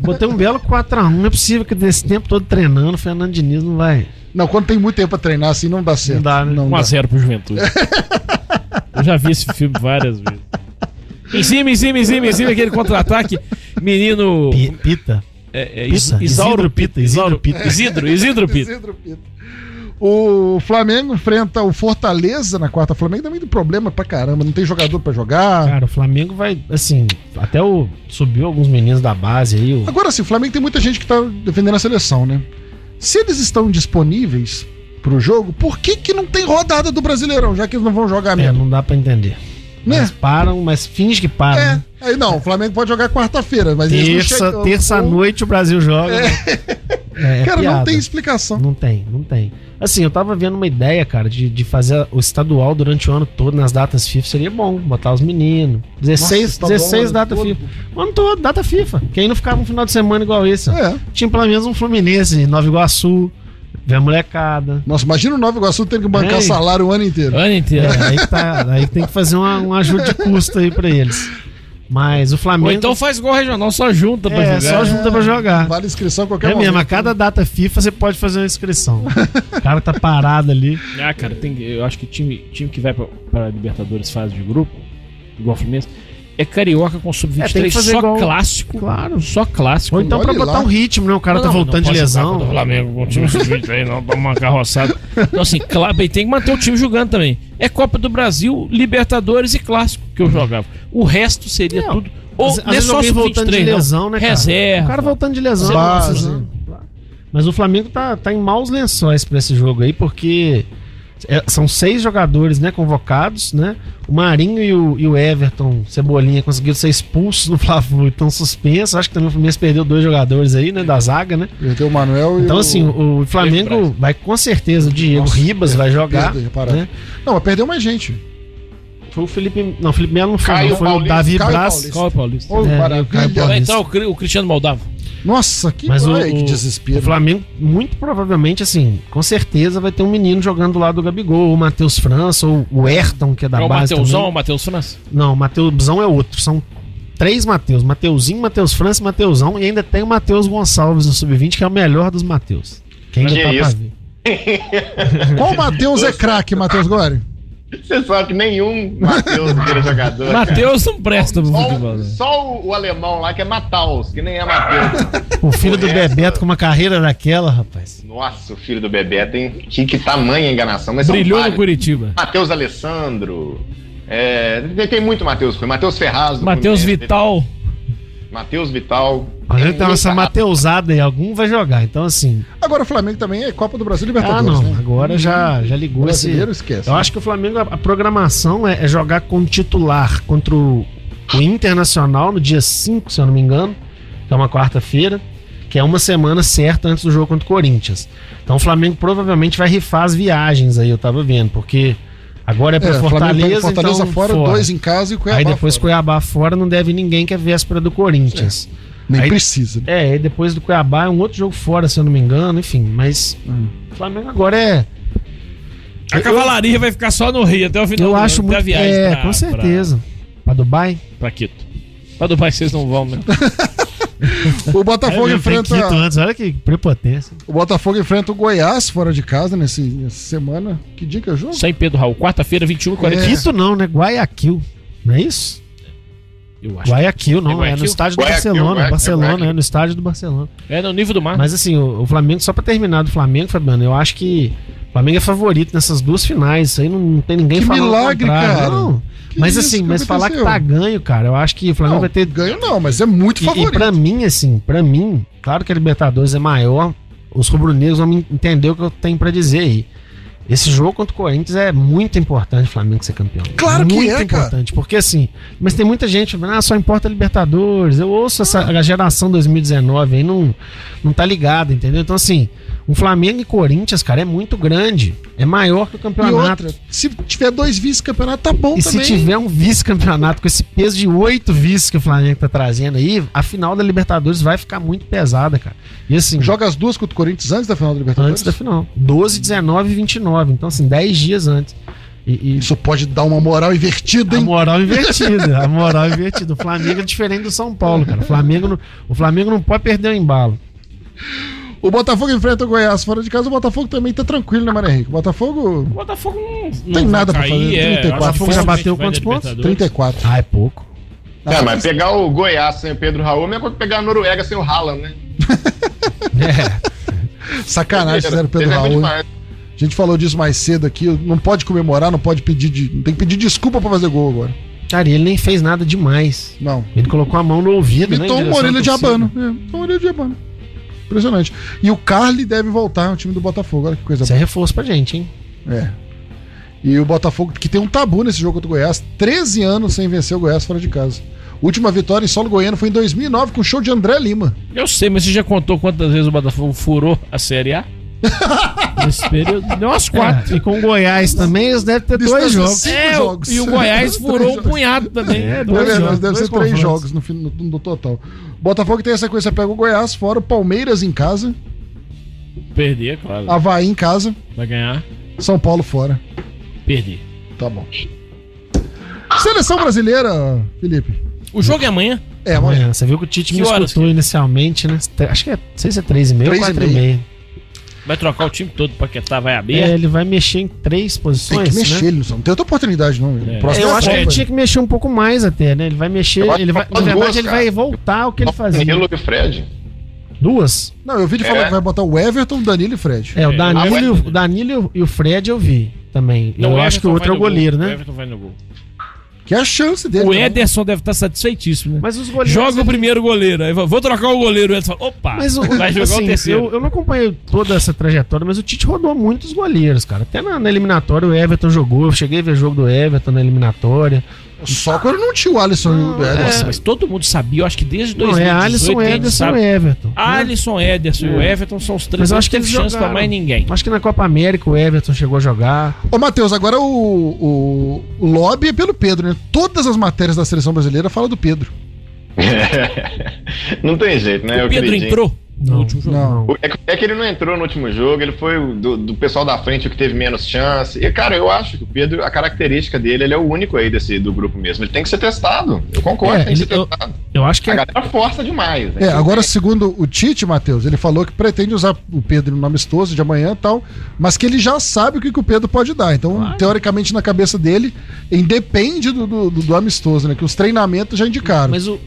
botei um belo 4x1. Não é possível que desse tempo todo treinando, o Fernando Diniz não vai. Não, quando tem muito tempo pra treinar assim, não dá certo. dá, né? Não dá. 1x0 pro Juventude. Eu já vi esse filme várias vezes. Em cima, em cima, em cima, em cima, aquele contra-ataque. Menino. Pi- Pita. É, é, Pita? Isauro Isidro Pita. Isidro Pita. Isidro, Isidro Pita. Isidro Pita. O Flamengo enfrenta o Fortaleza na quarta. O Flamengo também tem problema pra caramba. Não tem jogador pra jogar. Cara, o Flamengo vai, assim, até o subiu alguns meninos da base aí. O, Agora sim, o Flamengo tem muita gente que tá defendendo a seleção, né? Se eles estão disponíveis pro jogo, por que que não tem rodada do Brasileirão, já que eles não vão jogar é, mesmo? não dá pra entender. Né? Mas param, mas finge que param. É, né? aí não, o Flamengo pode jogar quarta-feira, mas Terça, terça-noite o Brasil joga. É, é Cara, não tem explicação. Não tem, não tem. Assim, eu tava vendo uma ideia, cara, de, de fazer o estadual durante o ano todo, nas datas FIFA, seria bom, botar os meninos. 16, Nossa, estadual 16 ano data todo. FIFA. O ano todo, data FIFA. Que aí não ficava um final de semana igual esse. É. Tinha pelo menos um Fluminense, Nova Iguaçu, ver a molecada. Nossa, imagina o Nova Iguaçu tendo que bancar Ei. salário o ano inteiro. Ano inteiro. É, aí, tá, aí tem que fazer uma, um ajuste de custo aí pra eles. Mas o Flamengo. Ou então faz igual regional, só junta pra é, jogar. só junta pra jogar. Vale inscrição qualquer É mesmo, a momento. cada data FIFA você pode fazer uma inscrição. o cara tá parado ali. Ah, cara, tem, eu acho que time, time que vai pra, pra Libertadores fase de grupo, igual o Fluminense, é carioca com É, tem sub-23 que fazer só igual- clássico. Claro. Só clássico. Ou então olha pra botar lá. um ritmo, né? O cara Não, tá não, voltando não de lesão. contra o Flamengo com o time sub-23, não, dá uma carroçada. Então, assim, claro, tem que manter o time jogando também. É Copa do Brasil, Libertadores e Clássico que eu jogava. O resto seria Não, tudo. Ou Às, não é só voltando de sub-23, não. lesão, né, cara? Reserva. O cara voltando de lesão. Base. precisa- Mas o Flamengo tá, tá em maus lençóis pra esse jogo aí, porque é, são seis jogadores, né, convocados, né? O Marinho e o, e o Everton, Cebolinha, conseguiram ser expulsos no e estão suspensos. Acho que também o Fluminense perdeu dois jogadores aí, né, da zaga, né? Perdeu o Manuel e Então, o... assim, o, Flamengo vai com certeza, o Diego Nossa, Ribas vai jogar, Perdeu, né? Não, mas perdeu mais gente. Foi o Felipe. Não, o Felipe Melo não foi, Caio não. Foi Paulista, o Davi Caio Braz. Paulista. Qual é o Paulista? É, o Caio Paulista. entrar o, Cri- o Cristiano Moldavo. Nossa, que, Mas o, que o- desespero. o Flamengo, muito provavelmente, assim, com certeza vai ter um menino jogando do lado do Gabigol, o Matheus França, ou o Ayrton, que é da é o base. Mateusão ou também. o Matheus França? Não, o Mateusão é outro. São três Mateus: Mateuzinho, Matheus França e Mateusão. E ainda tem o Matheus Gonçalves no Sub-20, que é o melhor dos Mateus. Que ainda Que tá pra isso? ver. Qual Matheus é craque, Matheus Gore? Você sabe que nenhum Matheus vira jogador. Matheus não presta pro Só, futebol. o, né? só o, o alemão lá que é Mataus, que nem é Matheus. O filho do O resto- Bebeto com uma carreira daquela, rapaz. Nossa, o filho do bebê tem que, que tamanha enganação. Mas Brilhou no. Curitiba. Matheus Alessandro. É, tem, muito Matheus. Foi Matheus Ferraz. do Matheus Vital. Matheus Vital. Mas Tem então muita essa Mateusada aí, algum vai jogar. Então, assim. Agora o Flamengo também é Copa do Brasil e Ah, Libertadores, não. né? Agora já, já ligou esse. Brasileiro esquece. Eu acho que o Flamengo, a, a programação é, é jogar com titular contra o, o Internacional no dia 5, se eu não me engano, que é uma quarta-feira, que é uma semana certa antes do jogo contra o Corinthians. Então o Flamengo provavelmente vai rifar as viagens aí, eu tava vendo, porque agora é É, pra o Flamengo Fortaleza, pega Fortaleza então, fora, dois em casa e Cuiabá Aí depois fora. Cuiabá fora não deve ninguém que é véspera do Corinthians. Nem aí- precisa. É, e depois do Cuiabá é um outro jogo fora, se eu não me engano, enfim, mas Hum. o Flamengo agora é A cavalaria vai ficar só no Rio até o final eu do acho muito. viagem É, pra- com certeza. Pra, Dubai? Pra, pra Quito. Pra Dubai vocês não vão, né? O Botafogo É, enfrenta. Antes, olha que prepotência. O Botafogo enfrenta o Goiás fora de casa nesse, nessa semana. Que dia que é o jogo? Sem Pedro Raul. Quarta-feira, 21 e 40 É. Quito não, né? Guayaquil. Não é isso? Eu acho. Guayaquil, não. É É, Guayaquil? no estádio do Guayaquil, Barcelona. Guayaquil, Barcelona, Guayaquil. é no estádio do Barcelona. É no nível do mar. Mas assim, o, o Flamengo, só pra terminar do Flamengo, Fabiano, eu acho que o Flamengo é favorito nessas duas finais. Isso aí não, não tem ninguém Que falando. o milagre, cara. Não. Que Mas isso assim, que mas falar que tá ganho, cara, eu acho que o Flamengo Não, vai ter ganho não, mas é muito E, e favorito. pra mim, assim, pra mim, claro que a Libertadores é maior, os rubro-negros vão entender o que eu tenho pra dizer aí. Esse jogo contra o Corinthians é muito importante o Flamengo ser campeão. Claro que muito é, cara. importante, porque assim, mas tem muita gente falando, ah, só importa a Libertadores. Eu ouço essa a geração 2019 aí não não tá ligada, entendeu? Então assim, um Flamengo e Corinthians, cara, é muito grande, é maior que o E campeonato. outra, se tiver dois vice-campeonatos, tá bom E também. se tiver um vice-campeonato com esse peso de oito vices que o Flamengo tá trazendo aí, a final da Libertadores vai ficar muito pesada, cara. E assim, Joga as duas contra o Corinthians antes da final do Libertadores? antes da final. 12, 19 e 29. Então, assim, 10 dias antes. E, e Isso pode dar uma moral invertida, a hein? moral invertida, a moral invertida. O Flamengo é diferente do São Paulo, cara. O Flamengo não, o Flamengo não pode perder o embalo. O Botafogo enfrenta o Goiás fora de casa, o Botafogo também tá tranquilo, né, Mané Henrique? O Botafogo O Botafogo não, não Tem nada pra cair, fazer, é, 34. acho que Botafogo já bateu quantos pontos? Libertadores. 34. Ah, é pouco. É, mas pegar o Goiás sem o Pedro Raul é coisa que pegar a Noruega sem o Haaland, né? É. Sacanagem fizeram o Pedro Ele Raul. demais. A gente falou disso mais cedo aqui. Não pode comemorar, não pode pedir. De, não tem que pedir desculpa pra fazer gol agora. Cara, e ele nem fez nada demais. Não. Ele colocou a mão no ouvido, né? em Imitou o Moreira de. Abano. É, o Moreira de Abano. Impressionante. E o Carly deve voltar ao time do Botafogo. Olha que coisa Isso é reforço pra gente, hein? boa. É. E o Botafogo, que tem um tabu nesse jogo contra o Goiás, 13 anos sem vencer o Goiás fora de casa. Última vitória em solo goiano foi em 2009 com o show de André Lima. Eu sei, mas você já contou quantas vezes o Botafogo furou a Série A? Nesse período? Deu umas quatro. É, e com o Goiás também, eles devem ter dois ser jogos. cinco É, jogos. e o Goiás furou um punhado também. É, É dois verdade, jogos, deve dois ser três confrontos. jogos no, fim- no, no total. Botafogo tem a sequência, pega o Goiás fora, o Palmeiras em casa, Perder, claro. Havaí em casa, Vai ganhar, São Paulo fora. perder. Tá bom. Seleção brasileira, Felipe. O jogo é amanhã? É, amanhã. Amanhã. Você viu que o Tite Que me horas, escutou inicialmente, né? Acho que é, não sei se é 3,5 ou Três e 4,5. Vai trocar o time todo, Paquetá vai abrir? É, ele vai mexer em três Tem posições. que mexer, né? ele não tem outra oportunidade, não. É. O próximo Eu é acho que ele tinha que mexer um pouco mais até, né? Ele vai mexer, ele que vai, faltam na verdade duas, ele vai voltar ao que ele fazia. Danilo e o Fred. Duas? Não, eu vi de É. falar que vai botar o Everton, o Danilo e Fred. É, o É, Danilo, ah, e o, o Danilo e o- o Fred eu vi também. Não, eu o acho que o outro é o no gol. goleiro, O né? Everton vai no gol. Que é a chance dele. O também. Ederson deve estar satisfeitíssimo, né? Mas os goleiros. Joga o primeiro goleiro. Aí vou trocar o goleiro. O Ederson fala, opa, Mas o, vai jogar assim, o terceiro. Eu, eu não acompanhei toda essa trajetória, mas o Tite rodou muitos goleiros, cara. Até na, na eliminatória o Everton jogou. Eu cheguei a ver jogo do Everton na eliminatória. Só quando não tinha o Alisson e o Não, Ederson. Nossa, mas todo mundo sabia, eu acho que desde Não, 2018 é Alisson, a gente Ederson e Everton. né? Alisson, Ederson e o Everton são os três. Mas eu não acho que teve eles chance jogaram. pra mais ninguém. Acho que na Copa América o Everton chegou a jogar. Ô, Matheus, agora o, o, o lobby é pelo Pedro, né? Todas as matérias da seleção brasileira falam do Pedro. não tem jeito, né? o Pedro queridinho. entrou no Não, último jogo. Não. É que- é que ele não entrou no último jogo, ele foi do, do pessoal da frente o que teve menos chance. E, cara, eu acho que o Pedro, a característica dele, ele é o único aí desse, do grupo mesmo. Ele tem que ser testado. Eu concordo, É, tem que ele- ser eu- testado. Eu acho que A é. galera força demais. né? É, agora, segundo o Tite, Matheus, ele falou que pretende usar o Pedro no amistoso de amanhã e tal, mas que ele já sabe o que, que o Pedro pode dar. Então, teoricamente, na cabeça dele, independe do, do, do- do amistoso, né? Que os treinamentos já indicaram. Mas o.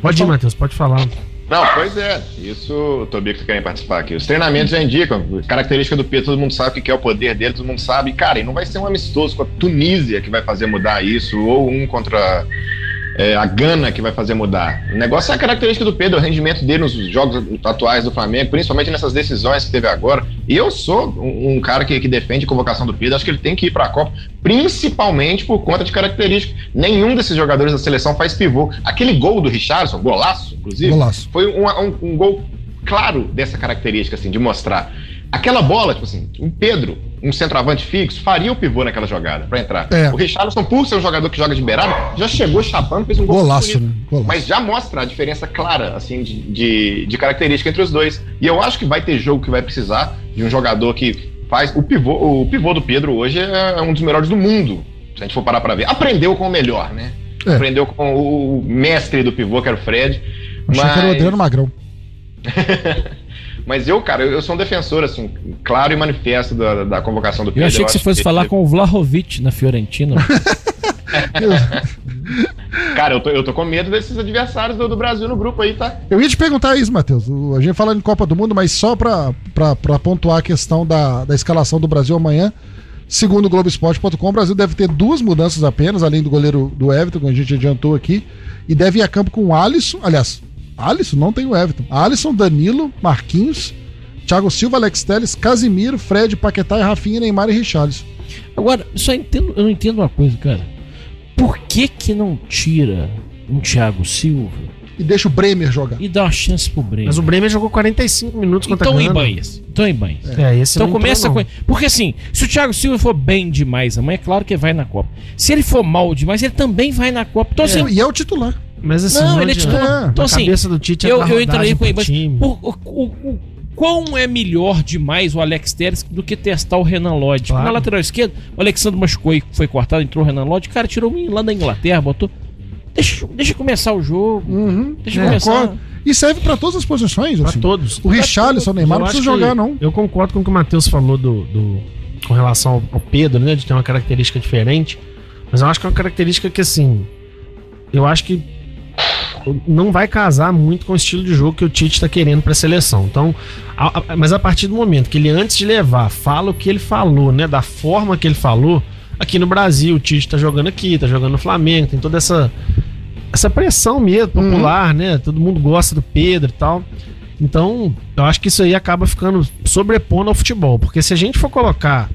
Pode ir, Matheus, pode falar. Não, pois é. Isso, o Tobico querem participar aqui. Os treinamentos já indicam. Característica do Pedro, todo mundo sabe o que é o poder dele, todo mundo sabe. Cara, e não vai ser um amistoso com a Tunísia que vai fazer mudar isso, ou um contra é, a Gana que vai fazer mudar. O negócio é a característica do Pedro, o rendimento dele nos jogos atuais do Flamengo, principalmente nessas decisões que teve agora. E eu sou um, um cara que, que defende a convocação do Pedro, acho que ele tem que ir para a Copa, principalmente por conta de características. Nenhum desses jogadores da seleção faz pivô. Aquele gol do Richardson, golaço, inclusive, Golaço. foi um, um, um gol claro dessa característica, assim, de mostrar. Aquela bola, tipo assim, um Pedro, um centroavante fixo, faria o pivô naquela jogada pra entrar. É. O Richarlison, por ser um jogador que joga de beirada, já chegou chapando, fez um gol Golaço, né? Golaço. Mas já mostra a diferença clara, assim, de, de, de característica entre os dois. E eu acho que vai ter jogo que vai precisar de um jogador que faz. O pivô, o pivô do Pedro hoje é um dos melhores do mundo, se a gente for parar pra ver. Aprendeu com o melhor, né? É. Aprendeu com o mestre do pivô, que era o Fred. Achei que era o Adriano Magrão. Mas eu, cara, eu, eu sou um defensor, assim, claro e manifesto da, da convocação do Pedro. Eu achei que você fosse falar com o Vlahovic na Fiorentina. Cara, eu tô, eu tô com medo desses adversários do, do Brasil no grupo aí, tá? Eu ia te perguntar isso, Matheus. A gente fala em Copa do Mundo, mas só pra, pra, pra pontuar a questão da, da escalação do Brasil amanhã. Segundo o Globoesporte.com, o Brasil deve ter duas mudanças apenas, além do goleiro do Everton, que a gente adiantou aqui. E deve ir a campo com o Alisson. Aliás, Alisson não tem o Everton. Alisson, Danilo, Marquinhos, Thiago Silva, Alex Telles, Casimiro, Fred, Paquetá, Rafinha, Neymar e Richarlison. Agora, só entendo, eu não entendo uma coisa, cara. Por que que não tira um Thiago Silva E deixa o Bremer jogar. e dá uma chance pro Breno? Mas o Bremer jogou 45 minutos contra Então a em Gana. banhas. Então em banhas. É, esse Então entrou, começa com. Porque assim, se o Thiago Silva for bem demais amanhã, é claro que vai na Copa. Se ele for mal demais, ele também vai na Copa. Então assim. E é o titular. Mas assim, Não, ele é titular. É, Então a assim, cabeça do Tite é eu, eu entraria com ele. o- o- o- quão é melhor demais o Alex Telles do que testar o Renan Lodge. Claro. Na lateral esquerda, o Alexandre machucou e foi cortado, entrou o Renan Lodge. Cara, tirou o menino lá da Inglaterra, botou. Deixa, deixa começar o jogo. Uhum. Deixa É, começar. concordo. E serve pra todas as posições, Pra assim. todos. O Richarlison, o Neymar não precisa jogar, não. Eu concordo com o que o Matheus falou do, do- com relação ao, ao Pedro, né? De ter uma característica diferente. Mas eu acho que é uma característica que, assim. Eu acho que não vai casar muito com o estilo de jogo que o Tite está querendo para a seleção. Então, a- a- mas a partir do momento que ele antes de levar fala o que ele falou, né, da forma que ele falou, aqui no Brasil o Tite está jogando aqui, está jogando no Flamengo, tem toda essa essa pressão mesmo popular, né? Todo mundo gosta do Pedro e tal. Então, eu acho que isso aí acaba ficando sobrepondo ao futebol, porque se a gente for colocar,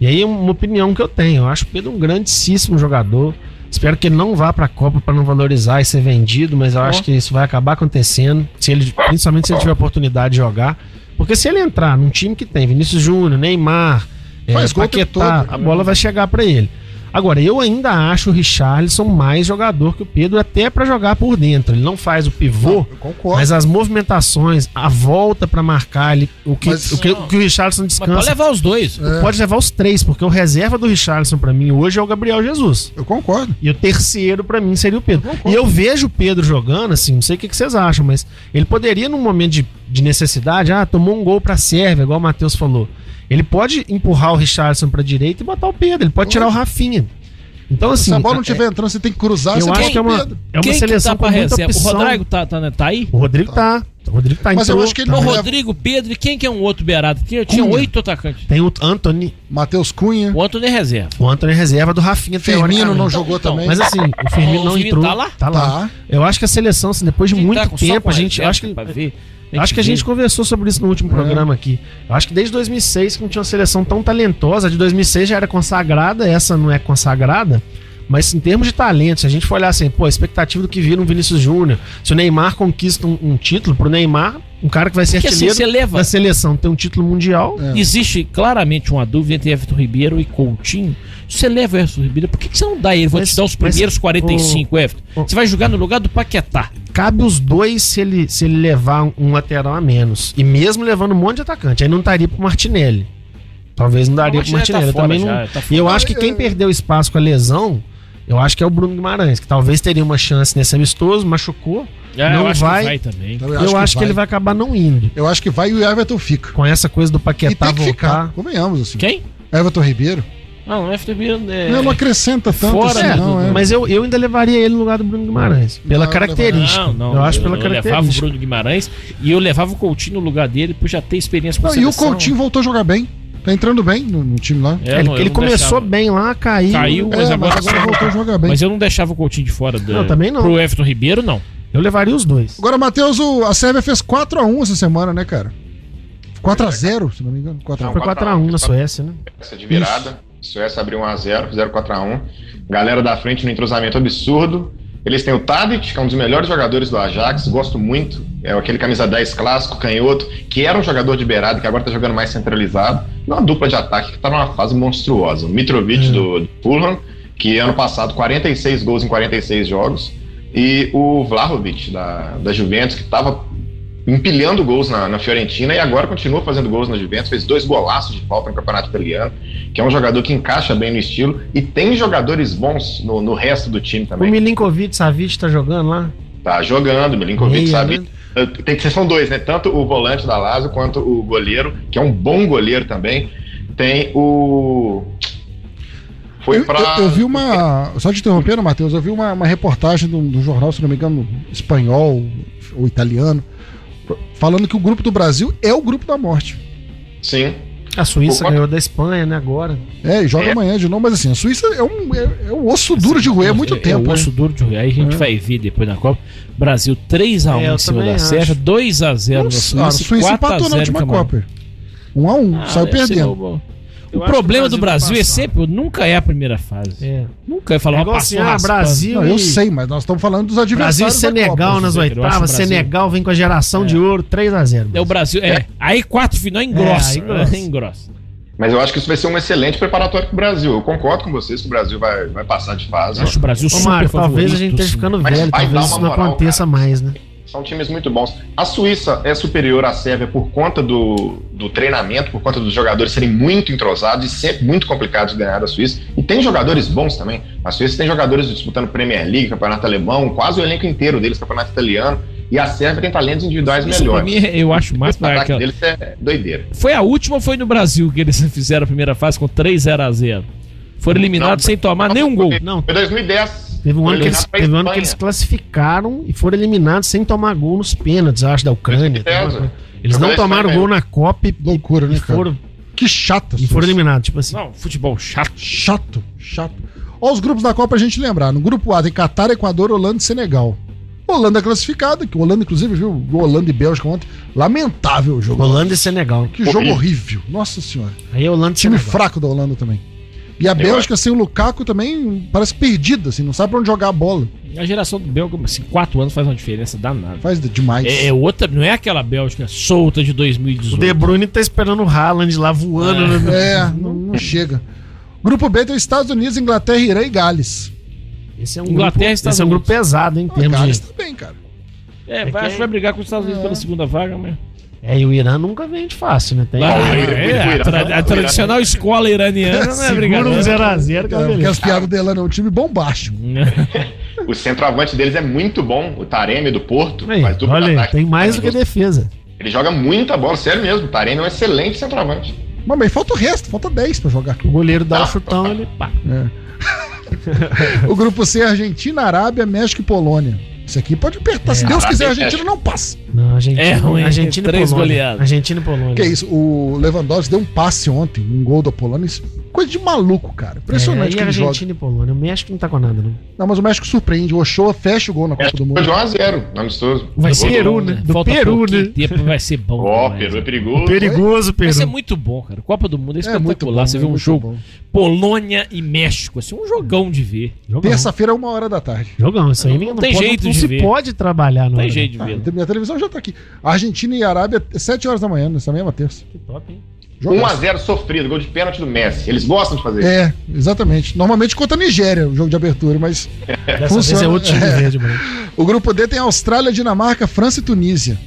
e aí é uma opinião que eu tenho, eu acho o Pedro um grandíssimo jogador. Espero que ele não vá pra Copa para não valorizar e ser vendido, mas eu acho que isso vai acabar acontecendo, se ele, principalmente se ele tiver a oportunidade de jogar. Porque se ele entrar num time que tem Vinícius Júnior, Neymar, é, Paquetá, todo. a bola vai chegar pra ele. Agora, eu ainda acho o Richarlison mais jogador que o Pedro, até pra jogar por dentro. Ele não faz o pivô, concordo. mas as movimentações, a volta pra marcar ele, o que, Mas- o que, o que o Richarlison Mas pode descansa. levar os dois. É. Pode levar os três, porque o reserva do Richarlison pra mim hoje é o Gabriel Jesus. Eu concordo. E o terceiro pra mim seria o Pedro. Eu. E eu vejo o Pedro jogando, assim, não sei o que, que vocês acham, mas ele poderia, num momento de, de necessidade, ah, tomou um gol pra Sérvia, igual o Matheus falou. Ele pode empurrar o Richardson pra direita e botar o Pedro, ele pode tirar o Rafinha. Então, assim. Se a bola não é- estiver entrando, você tem que cruzar, eu você acho que é o uma, é uma Quem que seleção tá com muita reserva? O opção. Rodrigo tá, tá, né? tá aí? O Rodrigo tá. O Rodrigo tá Mas eu entrou, acho que ele tá. O não- Rodrigo, Pedro e quem que é um outro beirado? Tinha, tinha oito atacantes. Tem o Anthony. Matheus Cunha. O Antônio é reserva. O Anthony é reserva do Rafinha. Firmino não jogou então, também. Mas assim, o Firmino O não Firmino entrou. tá lá? Tá lá. Tá. Eu acho que a seleção, assim, depois de muito tá tempo, a gente. Eu acho que acho que a gente conversou sobre isso no último É. programa aqui. Eu acho que desde 2006 que não tinha uma seleção tão talentosa. A de 2006 já era consagrada, essa não é consagrada. Mas em termos de talento, se a gente for olhar assim, pô, a expectativa do que vira um Vinícius Júnior, se o Neymar conquista um, um título, pro Neymar, um cara que vai ser Porque assim, artilheiro você leva. da seleção, ter um título mundial, É. Existe claramente uma dúvida entre Everton Ribeiro e Coutinho. Se você leva o Everton Ribeiro, por que, que você não dá ele? Vou Mas- te dar os mas- primeiros 45, Everton. o- Você vai jogar no lugar do Paquetá. cabe os dois se ele, se ele levar um, lateral a menos. E mesmo levando um monte de atacante. Aí não estaria pro Martinelli. Talvez não daria O pro Martinelli Martinelli. tá Eu também fora não. já, tá e eu acho que quem perdeu espaço com a lesão, eu acho que é o Bruno Guimarães, que talvez teria uma chance nesse amistoso, machucou. É, Não eu acho vai. que vai também. Então, Eu, acho, que, ele vai acabar não indo. Eu acho que vai e o Everton fica. Com essa coisa do E Paquetá tem que ficar. voltar. Convenhamos, assim. Quem? Everton Ribeiro. Não, o Everton Ribeiro é... Não, não acrescenta tanto Fora assim, não. É. Mas eu, eu ainda levaria ele no lugar do Bruno Guimarães. Pela Não, característica. Não, não. eu acho pela eu levava o característica. Bruno Guimarães e eu levava o Coutinho no lugar dele por já ter experiência com a Não, e o. Coutinho voltou a jogar bem. Tá entrando bem no, no time lá. É, É, ele não, ele não começou deixava. bem lá, caiu. Caiu, mas É, agora, mas agora voltou a jogar bem. Mas eu não deixava o Coutinho de fora do, Não, também não. pro Everton Ribeiro, não. Eu levaria os dois. Agora, Matheus, o- a Sérvia fez 4x1 essa semana, né, cara? 4x0, se não me engano. 4x1. Foi 4x1 na Suécia, né? Essa de virada. Suécia abriu 1x0, fizeram 4x1. Galera da frente no entrosamento absurdo. Eles têm o Tadic, que é um dos melhores jogadores do Ajax, gosto muito. É aquele camisa 10 clássico, canhoto, que era um jogador de beirada, que agora tá jogando mais centralizado. Uma dupla de ataque que tá numa fase monstruosa. O Mitrovic do, do Fulham, que ano passado 46 gols em 46 jogos. E o Vlahovic da, da Juventus, que tava empilhando gols na, na Fiorentina e agora continua fazendo gols na Juventus, fez dois golaços de falta no Campeonato Italiano, que é um jogador que encaixa bem no estilo e tem jogadores bons no, no resto do time O também. Milinkovic Savic tá jogando lá. Tá jogando, Milinkovic sabe. né? Tem que ser são dois, né? Tanto o volante da Lazio quanto o goleiro, que é um bom goleiro também. Tem o foi Eu, pra eu- eu vi uma. Só te interrompendo, Matheus, eu vi uma, uma reportagem de um, de um jornal, se não me engano, espanhol ou italiano, falando que o grupo do Brasil é o grupo da morte. Sim. A Suíça O- ganhou da Espanha, né? Agora. É, e joga É. amanhã de novo, mas assim, a Suíça é um, é, é um osso duro de roer há muito é, tempo. É o osso né? duro de roer. Aí a gente É. vai ver depois na Copa. Brasil 3x1 É, em cima da acho. Sérvia, 2x0 na Nossa, Suíça, a Suíça 4x0 empatou na última. Copa. 1 a 1 Ah, saiu perdendo. O acho problema o do Brasil Brasil vai é sempre, nunca é a primeira fase. É. Nunca é falar É uma assim, ah. Brasil Não, eu e- sei, mas nós estamos falando dos adversários. Brasil e Senegal Copa. nas acho o oitavas. Brasil- Senegal vem com a geração de ouro, 3x0. É o Brasil. É. Aí quarto final engrossa. aí engrossa. É, engrossa. Mas eu acho que isso vai ser um excelente preparatório pro Brasil. Eu concordo com vocês que o Brasil vai, vai passar de fase. Acho o Brasil Ô, super Mário, talvez a gente esteja ficando Mas velho, talvez isso não moral, aconteça cara. mais, né? São times muito bons. A Suíça é superior à Sérvia por conta do, do treinamento, por conta dos jogadores serem muito entrosados e sempre muito complicados de ganhar da Suíça. E tem jogadores bons também. A Suíça tem jogadores disputando Premier League, Campeonato Alemão, quase o elenco inteiro deles, Campeonato Italiano. E a Sérvia tem talentos individuais Isso melhores. mim, eu acho mais para aquela. deles é doideira. Foi a última ou foi no Brasil que eles fizeram a primeira fase com 3 0 a 0 Foram eliminados Não, sem tomar nenhum gol. Não, Foi 2010. Teve um ano que eles, teve um ano que eles classificaram e foram eliminados sem tomar gol nos pênaltis, acho, da Ucrânia. Coisa. Eles não tomaram gol na Copa e, Loucura, né, cara? foram, Que chata. e foram eliminados. Tipo assim, Não, futebol chato. Chato, chato. Olha os grupos da Copa pra gente lembrar. No grupo A tem Catar, Equador, Holanda e Senegal. Holanda classificada, que o Holanda, inclusive, viu Holanda e Bélgica ontem. Lamentável o jogo. Holanda e Senegal. Que jogo horrível. Nossa senhora. Aí é Holanda e Time Senegal. fraco da Holanda também. E a Bélgica sem o Lukaku também parece perdida, assim, não sabe pra onde jogar a bola. A geração do Belga, assim, 4 anos faz uma diferença danada. Faz de- demais. É, é outra, não é aquela Bélgica solta de O 2018. De Bruyne tá esperando o Haaland lá voando. né? É, não, não chega. Grupo B tem os Estados Unidos, Inglaterra, Irã e Gales. Esse é um Inglaterra e grupo, esse é um grupo pesado, hein, Ah, Gales de... também, cara. É, vai, acho que vai brigar com os Estados Unidos pela segunda vaga, mas. É, e o Irã nunca vem de fácil, né? Tem... Ah, é, o Irã- a, tra- a tradicional escola iraniana não é Segura um brincadeira. 0x0 que é É, porque as piadas dela não, é um time bombástico. O centroavante deles é muito bom, o Taremi do Porto. Aí, faz olha ataque. tem mais do que defesa. Ele joga muita bola, sério mesmo. O Taremi é um excelente centroavante. Mas bem, falta o resto, falta 10 pra jogar. O goleiro dá o chutão, ele pá. O grupo C, Argentina, Arábia, México e Polônia. Isso aqui pode apertar. Se É, Deus quiser, a Argentina não passa. Não, Argentina, É ruim, Argentina e três Polônia. goleadas. Argentina e Polônia. Que isso, o Lewandowski deu um passe ontem, um gol da Polônia. Coisa de maluco, cara. Impressionante é, que e joga. Argentina e Polônia. O México não tá com nada, não. Não, mas o México surpreende. O Ochoa fecha o gol na Copa do Foi Mundo. de 1 a 0 no amistoso. Vai ser Peru, né? Do Falta Peru, né? tempo, vai ser bom. Ó, demais, Peru é né? perigoso. Perigoso, Peru. Vai ser muito bom, cara. Copa do Mundo é É muito espetacular. bom, Você é vê um jogo bom. Polônia e México, assim, um jogão de ver. Terça-feira, uma hora da tarde. Jogão, isso aí Não ninguém tem pode, jeito não de se ver. pode trabalhar, não. Não tem jeito de Ah, ver. minha televisão já tá aqui. Argentina e Arábia, 7 horas da manhã, nessa mesma terça. Que top, hein? 1 a Jogaço. 0 sofrido, gol de pênalti do Messi. Eles gostam de fazer isso. É, exatamente. Normalmente contra a Nigéria, o jogo de abertura, mas Dessa Funciona. vez é outro time É. verde, mano. o grupo D tem Austrália, Dinamarca, França e Tunísia.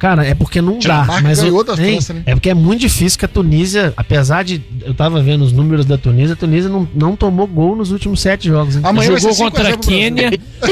Cara, é porque não dá. Dinamarca Mas ganhou eu, da hein, França, né? É porque é muito difícil que a Tunísia, apesar de. Eu tava vendo os números da Tunísia, a Tunísia não, não tomou gol nos últimos sete jogos. hein? Amanhã Jogou ser 5 a contra 0 a. Quênia,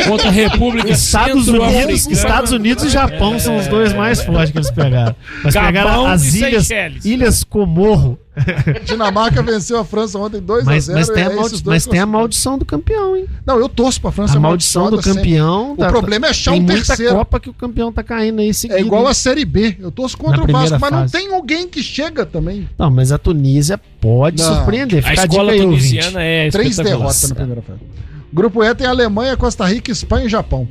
contra a República Estados Unidos, Centro-Africana. Estados Unidos e Japão são os dois mais fortes que eles pegaram. Mas Gabão pegaram as e ilhas, ilhas Comorro. Dinamarca venceu a França ontem 2 a Mas, 0 mas, tem, a é maldi- mas tem a maldição do campeão, hein? Não, eu torço pra França A maldição do campeão. sempre. O problema é achar tem um muita terceiro. Copa que o campeão tá caindo aí seguido. É igual hein? a Série B. Eu torço contra Na o Vasco, mas não fase. tem alguém que chega também. Não, mas a Tunísia pode Não. surpreender. A Fica escola aí, ouvinte. tunisiana é Três derrotas na primeira fase. Grupo E tem Alemanha, Costa Rica, Espanha e Japão.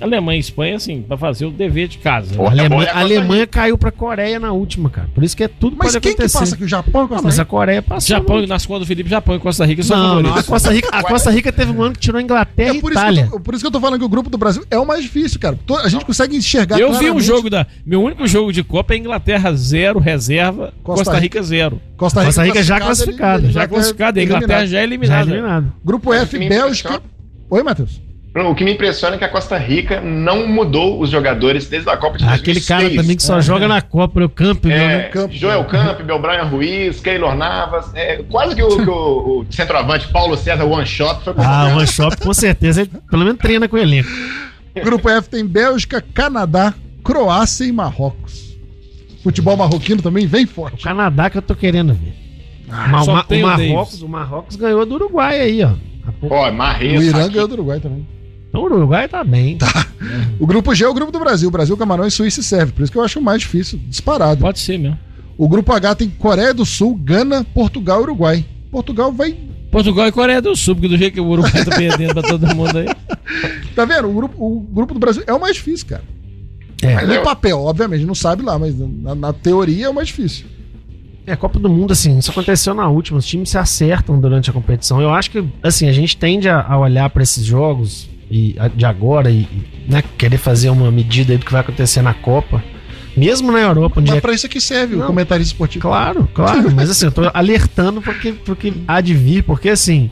Alemanha e Espanha, assim, pra fazer o dever de casa. A Olha, Alemanha, olha a a Alemanha caiu pra Coreia na última, cara. Por isso que é tudo Mas pode quem que acontecer. passa aqui? O Japão e Não, Costa mas a Rica? Coreia passou. Japão, né? nas contas do Felipe, Japão e Costa Rica são Não, não, a favoritos. Costa, Rica, a Costa Rica teve um ano que tirou a Inglaterra É e por isso, que Itália. eu tô, por isso que eu tô falando que o grupo do Brasil é o mais difícil, cara. A gente consegue enxergar Eu vi um claramente jogo da. Meu único jogo de Copa é Inglaterra 0, reserva, Costa Costa, Rica 0. Costa Rica, Costa Rica já classificada, classificada, Já classificado, a eliminado. Inglaterra já é eliminada. eliminado. Grupo F, Bélgica. Oi, Matheus. O que me impressiona é que a Costa Rica não mudou os jogadores desde a Copa de Ah, Aquele 2006. cara também que só joga na Copa, o Campo. É, Campo. Joel Campbell, Brian Ruiz, Keylor Navas. É, quase que, o, que o- o centroavante Paulo César One Shot foi Ah, o One Shop com certeza, ele pelo menos treina com o elenco. Grupo F tem Bélgica, Canadá, Croácia e Marrocos. Futebol marroquino também vem O forte. Canadá que eu tô querendo ver. Só ma- o, o Marrocos, o Marrocos ganhou do Uruguai aí, ó. Ó, O Marreta. Irã aqui. ganhou do Uruguai também. Então o Uruguai tá bem. O grupo G é o grupo do Brasil. Brasil, Camarões, Suíça e Sérvia. Por isso que eu acho o mais difícil, disparado. Pode ser mesmo. O grupo H tem Coreia do Sul, Gana, Portugal e Uruguai. Portugal vai. Portugal e Coreia do Sul, porque do jeito que o Uruguai tá perdendo pra todo mundo aí. Tá vendo? O grupo, o grupo do Brasil é o mais difícil, cara. É, No papel, obviamente, não sabe lá, mas na, na teoria é o mais difícil. É, Copa do Mundo, assim, isso aconteceu na última. Os times se acertam durante a competição. Eu acho que, assim, a gente tende a, a olhar pra esses jogos e, de agora e, né, querer fazer uma medida aí do que vai acontecer na Copa. Mesmo na Europa, onde Mas é pra isso que serve o Não. comentarista esportivo. Claro, claro. Mas assim, eu tô alertando porque, porque há de vir, porque assim,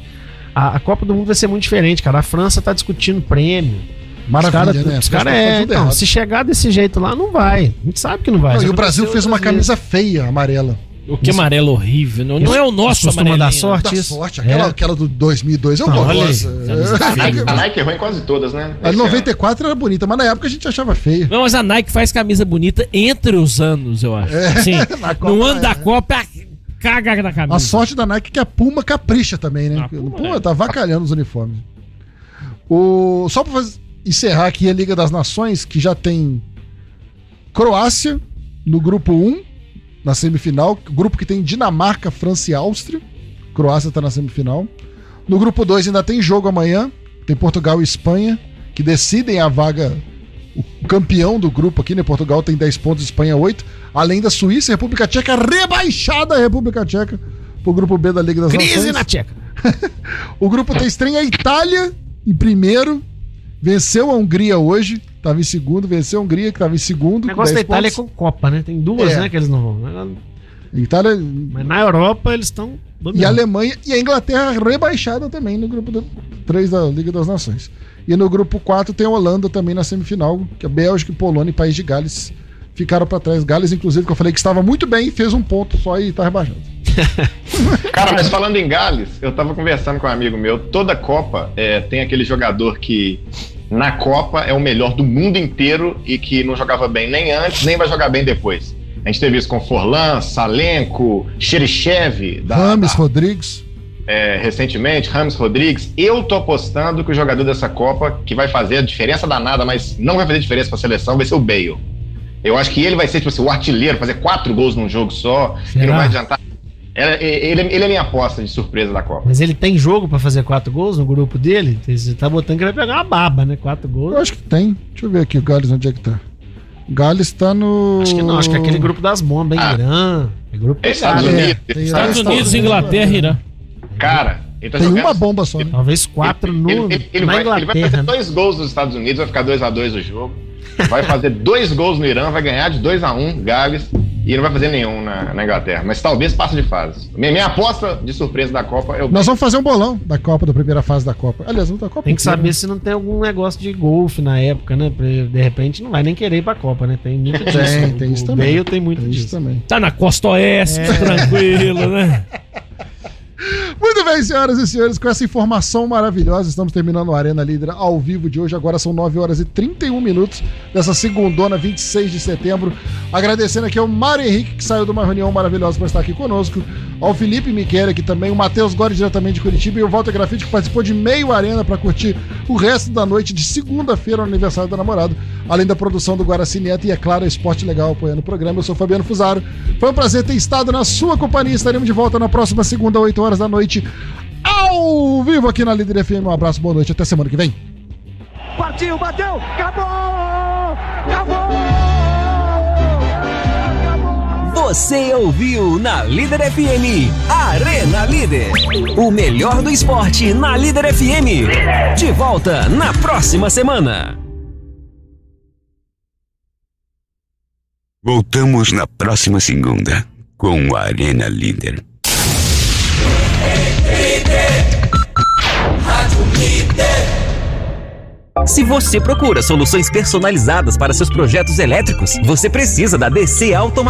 a, a Copa do Mundo vai ser muito diferente, cara. A França tá discutindo prêmio. Maravilha, Os caras né? os cara pessoas é, então, se chegar desse jeito lá, não vai. A gente sabe que não vai. Não, e o Brasil aconteceu fez uma outras camisa feia, amarela. O que amarelo horrível. Não, não é o nosso dar amarelinho. sorte. Da sorte, aquela, É. aquela do 2002 eu Não, olha aí. gosto. A Nike, a Nike errou em quase todas, né? A Esse ano. 94 era bonita, mas na época a gente achava feia. Não, mas a Nike faz camisa bonita entre os anos, eu acho. Sim. na Copa no ano é, da né? Copa, caga na camisa. A sorte da Nike é que a Puma capricha também, né? A Puma, Puma é. tá vacalhando os uniformes. O... Só pra encerrar aqui a Liga das Nações, que já tem Croácia no grupo 1, na semifinal. Grupo que tem Dinamarca, França e Áustria. Croácia tá na semifinal. No grupo 2 ainda tem jogo amanhã. Tem Portugal e Espanha, que decidem a vaga. O campeão do grupo aqui, né? Portugal tem 10 pontos, Espanha 8. Além da Suíça e República Tcheca, rebaixada a República Tcheca pro grupo B da Liga das Crise Nações. na Tcheca. O grupo tem estreia a Itália em primeiro. Venceu a Hungria hoje. Tava em segundo. Venceu a Hungria, que tava em segundo. O negócio da 10 Itália é pontos. com Copa, né? Tem duas, É. né, que eles não vão. Itália Mas na Europa eles estão e a. Alemanha e a Inglaterra rebaixada também no grupo 3 da Liga das Nações. E no grupo 4 tem a Holanda também na semifinal, que é Bélgica, Polônia e País de Gales ficaram pra trás. Gales, inclusive, que eu falei que estava muito bem, fez um ponto só e tá rebaixado. Cara, mas falando em Gales, eu tava conversando com um amigo meu. Toda Copa é, tem aquele jogador que na Copa é o melhor do mundo inteiro e que não jogava bem nem antes, nem vai jogar bem depois. A gente teve isso com Forlan, Salenko, Xerichev, da, Rames, da- Rodrigues. é, recentemente, Ramos Rodrigues. Eu tô apostando que o jogador dessa Copa que vai fazer a diferença danada, mas não vai fazer diferença pra seleção, vai ser o Bale. Eu acho que ele vai ser, tipo assim, o artilheiro, fazer quatro gols num jogo só, que Será? não vai adiantar. É- é- Ele, ele é minha aposta de surpresa da Copa. Mas ele tem jogo pra fazer quatro gols no grupo dele? Você tá botando que ele vai pegar uma baba, né? Quatro gols. Eu acho que tem. Deixa eu ver aqui o Gales, onde é que tá. Gales tá no. Acho que não, acho que é aquele grupo das bombas, hein? Ah. Irã. É grupo É Estados. É, Unidos. tem Estados Estados Unidos, Unidos, Inglaterra e Irã. Cara, ele tá Tem jogando. uma bomba só, né? Talvez quatro no, ele, ele- ele na vai, ele vai Inglaterra. fazer né? dois gols nos Estados Unidos, vai ficar 2 a 2 o jogo. Vai fazer dois gols no Irã, vai ganhar de 2 a 1 Gales, e não vai fazer nenhum na, na Inglaterra. Mas talvez passe de fase. Minha, minha aposta de surpresa da Copa é o Nós vamos fazer um bolão da Copa, da primeira fase da Copa. Aliás, não da Copa. Tem que inteira, saber né? se não tem algum negócio de golfe na época, né? De repente não vai nem querer ir pra Copa, né? Tem muito disso. Tem, tem isso o também. Bale tem muito Tem isso disso. também. Tá na costa oeste, É. tranquilo, né? Muito bem, senhoras e senhores, com essa informação maravilhosa, estamos terminando a Arena Líder ao vivo de hoje. Agora são 9 horas e 31 minutos dessa segundona, 26 de setembro. Agradecendo aqui ao Mário Henrique, que saiu de uma reunião maravilhosa para estar aqui conosco, ao Felipe Miquel aqui também, o Matheus Gore, diretamente de Curitiba, e o Walter Grafite, que participou de meio Arena para curtir o resto da noite de segunda-feira, no aniversário do namorado, além da produção do Guaraci Neto e, é claro, Esporte Legal apoiando o programa. Eu sou Fabiano Fusaro. Foi um prazer ter estado na sua companhia. Estaremos de volta na próxima segunda, 8 horas da noite, ao vivo aqui na Líder FM. Um abraço, boa noite, até semana que vem. Partiu, bateu, acabou! Acabou! Você ouviu na Líder FM Arena Líder. O melhor do esporte na Líder FM. De volta na próxima semana. Voltamos na próxima segunda com o Arena Líder. Se você procura soluções personalizadas para seus projetos elétricos, você precisa da DC Automação.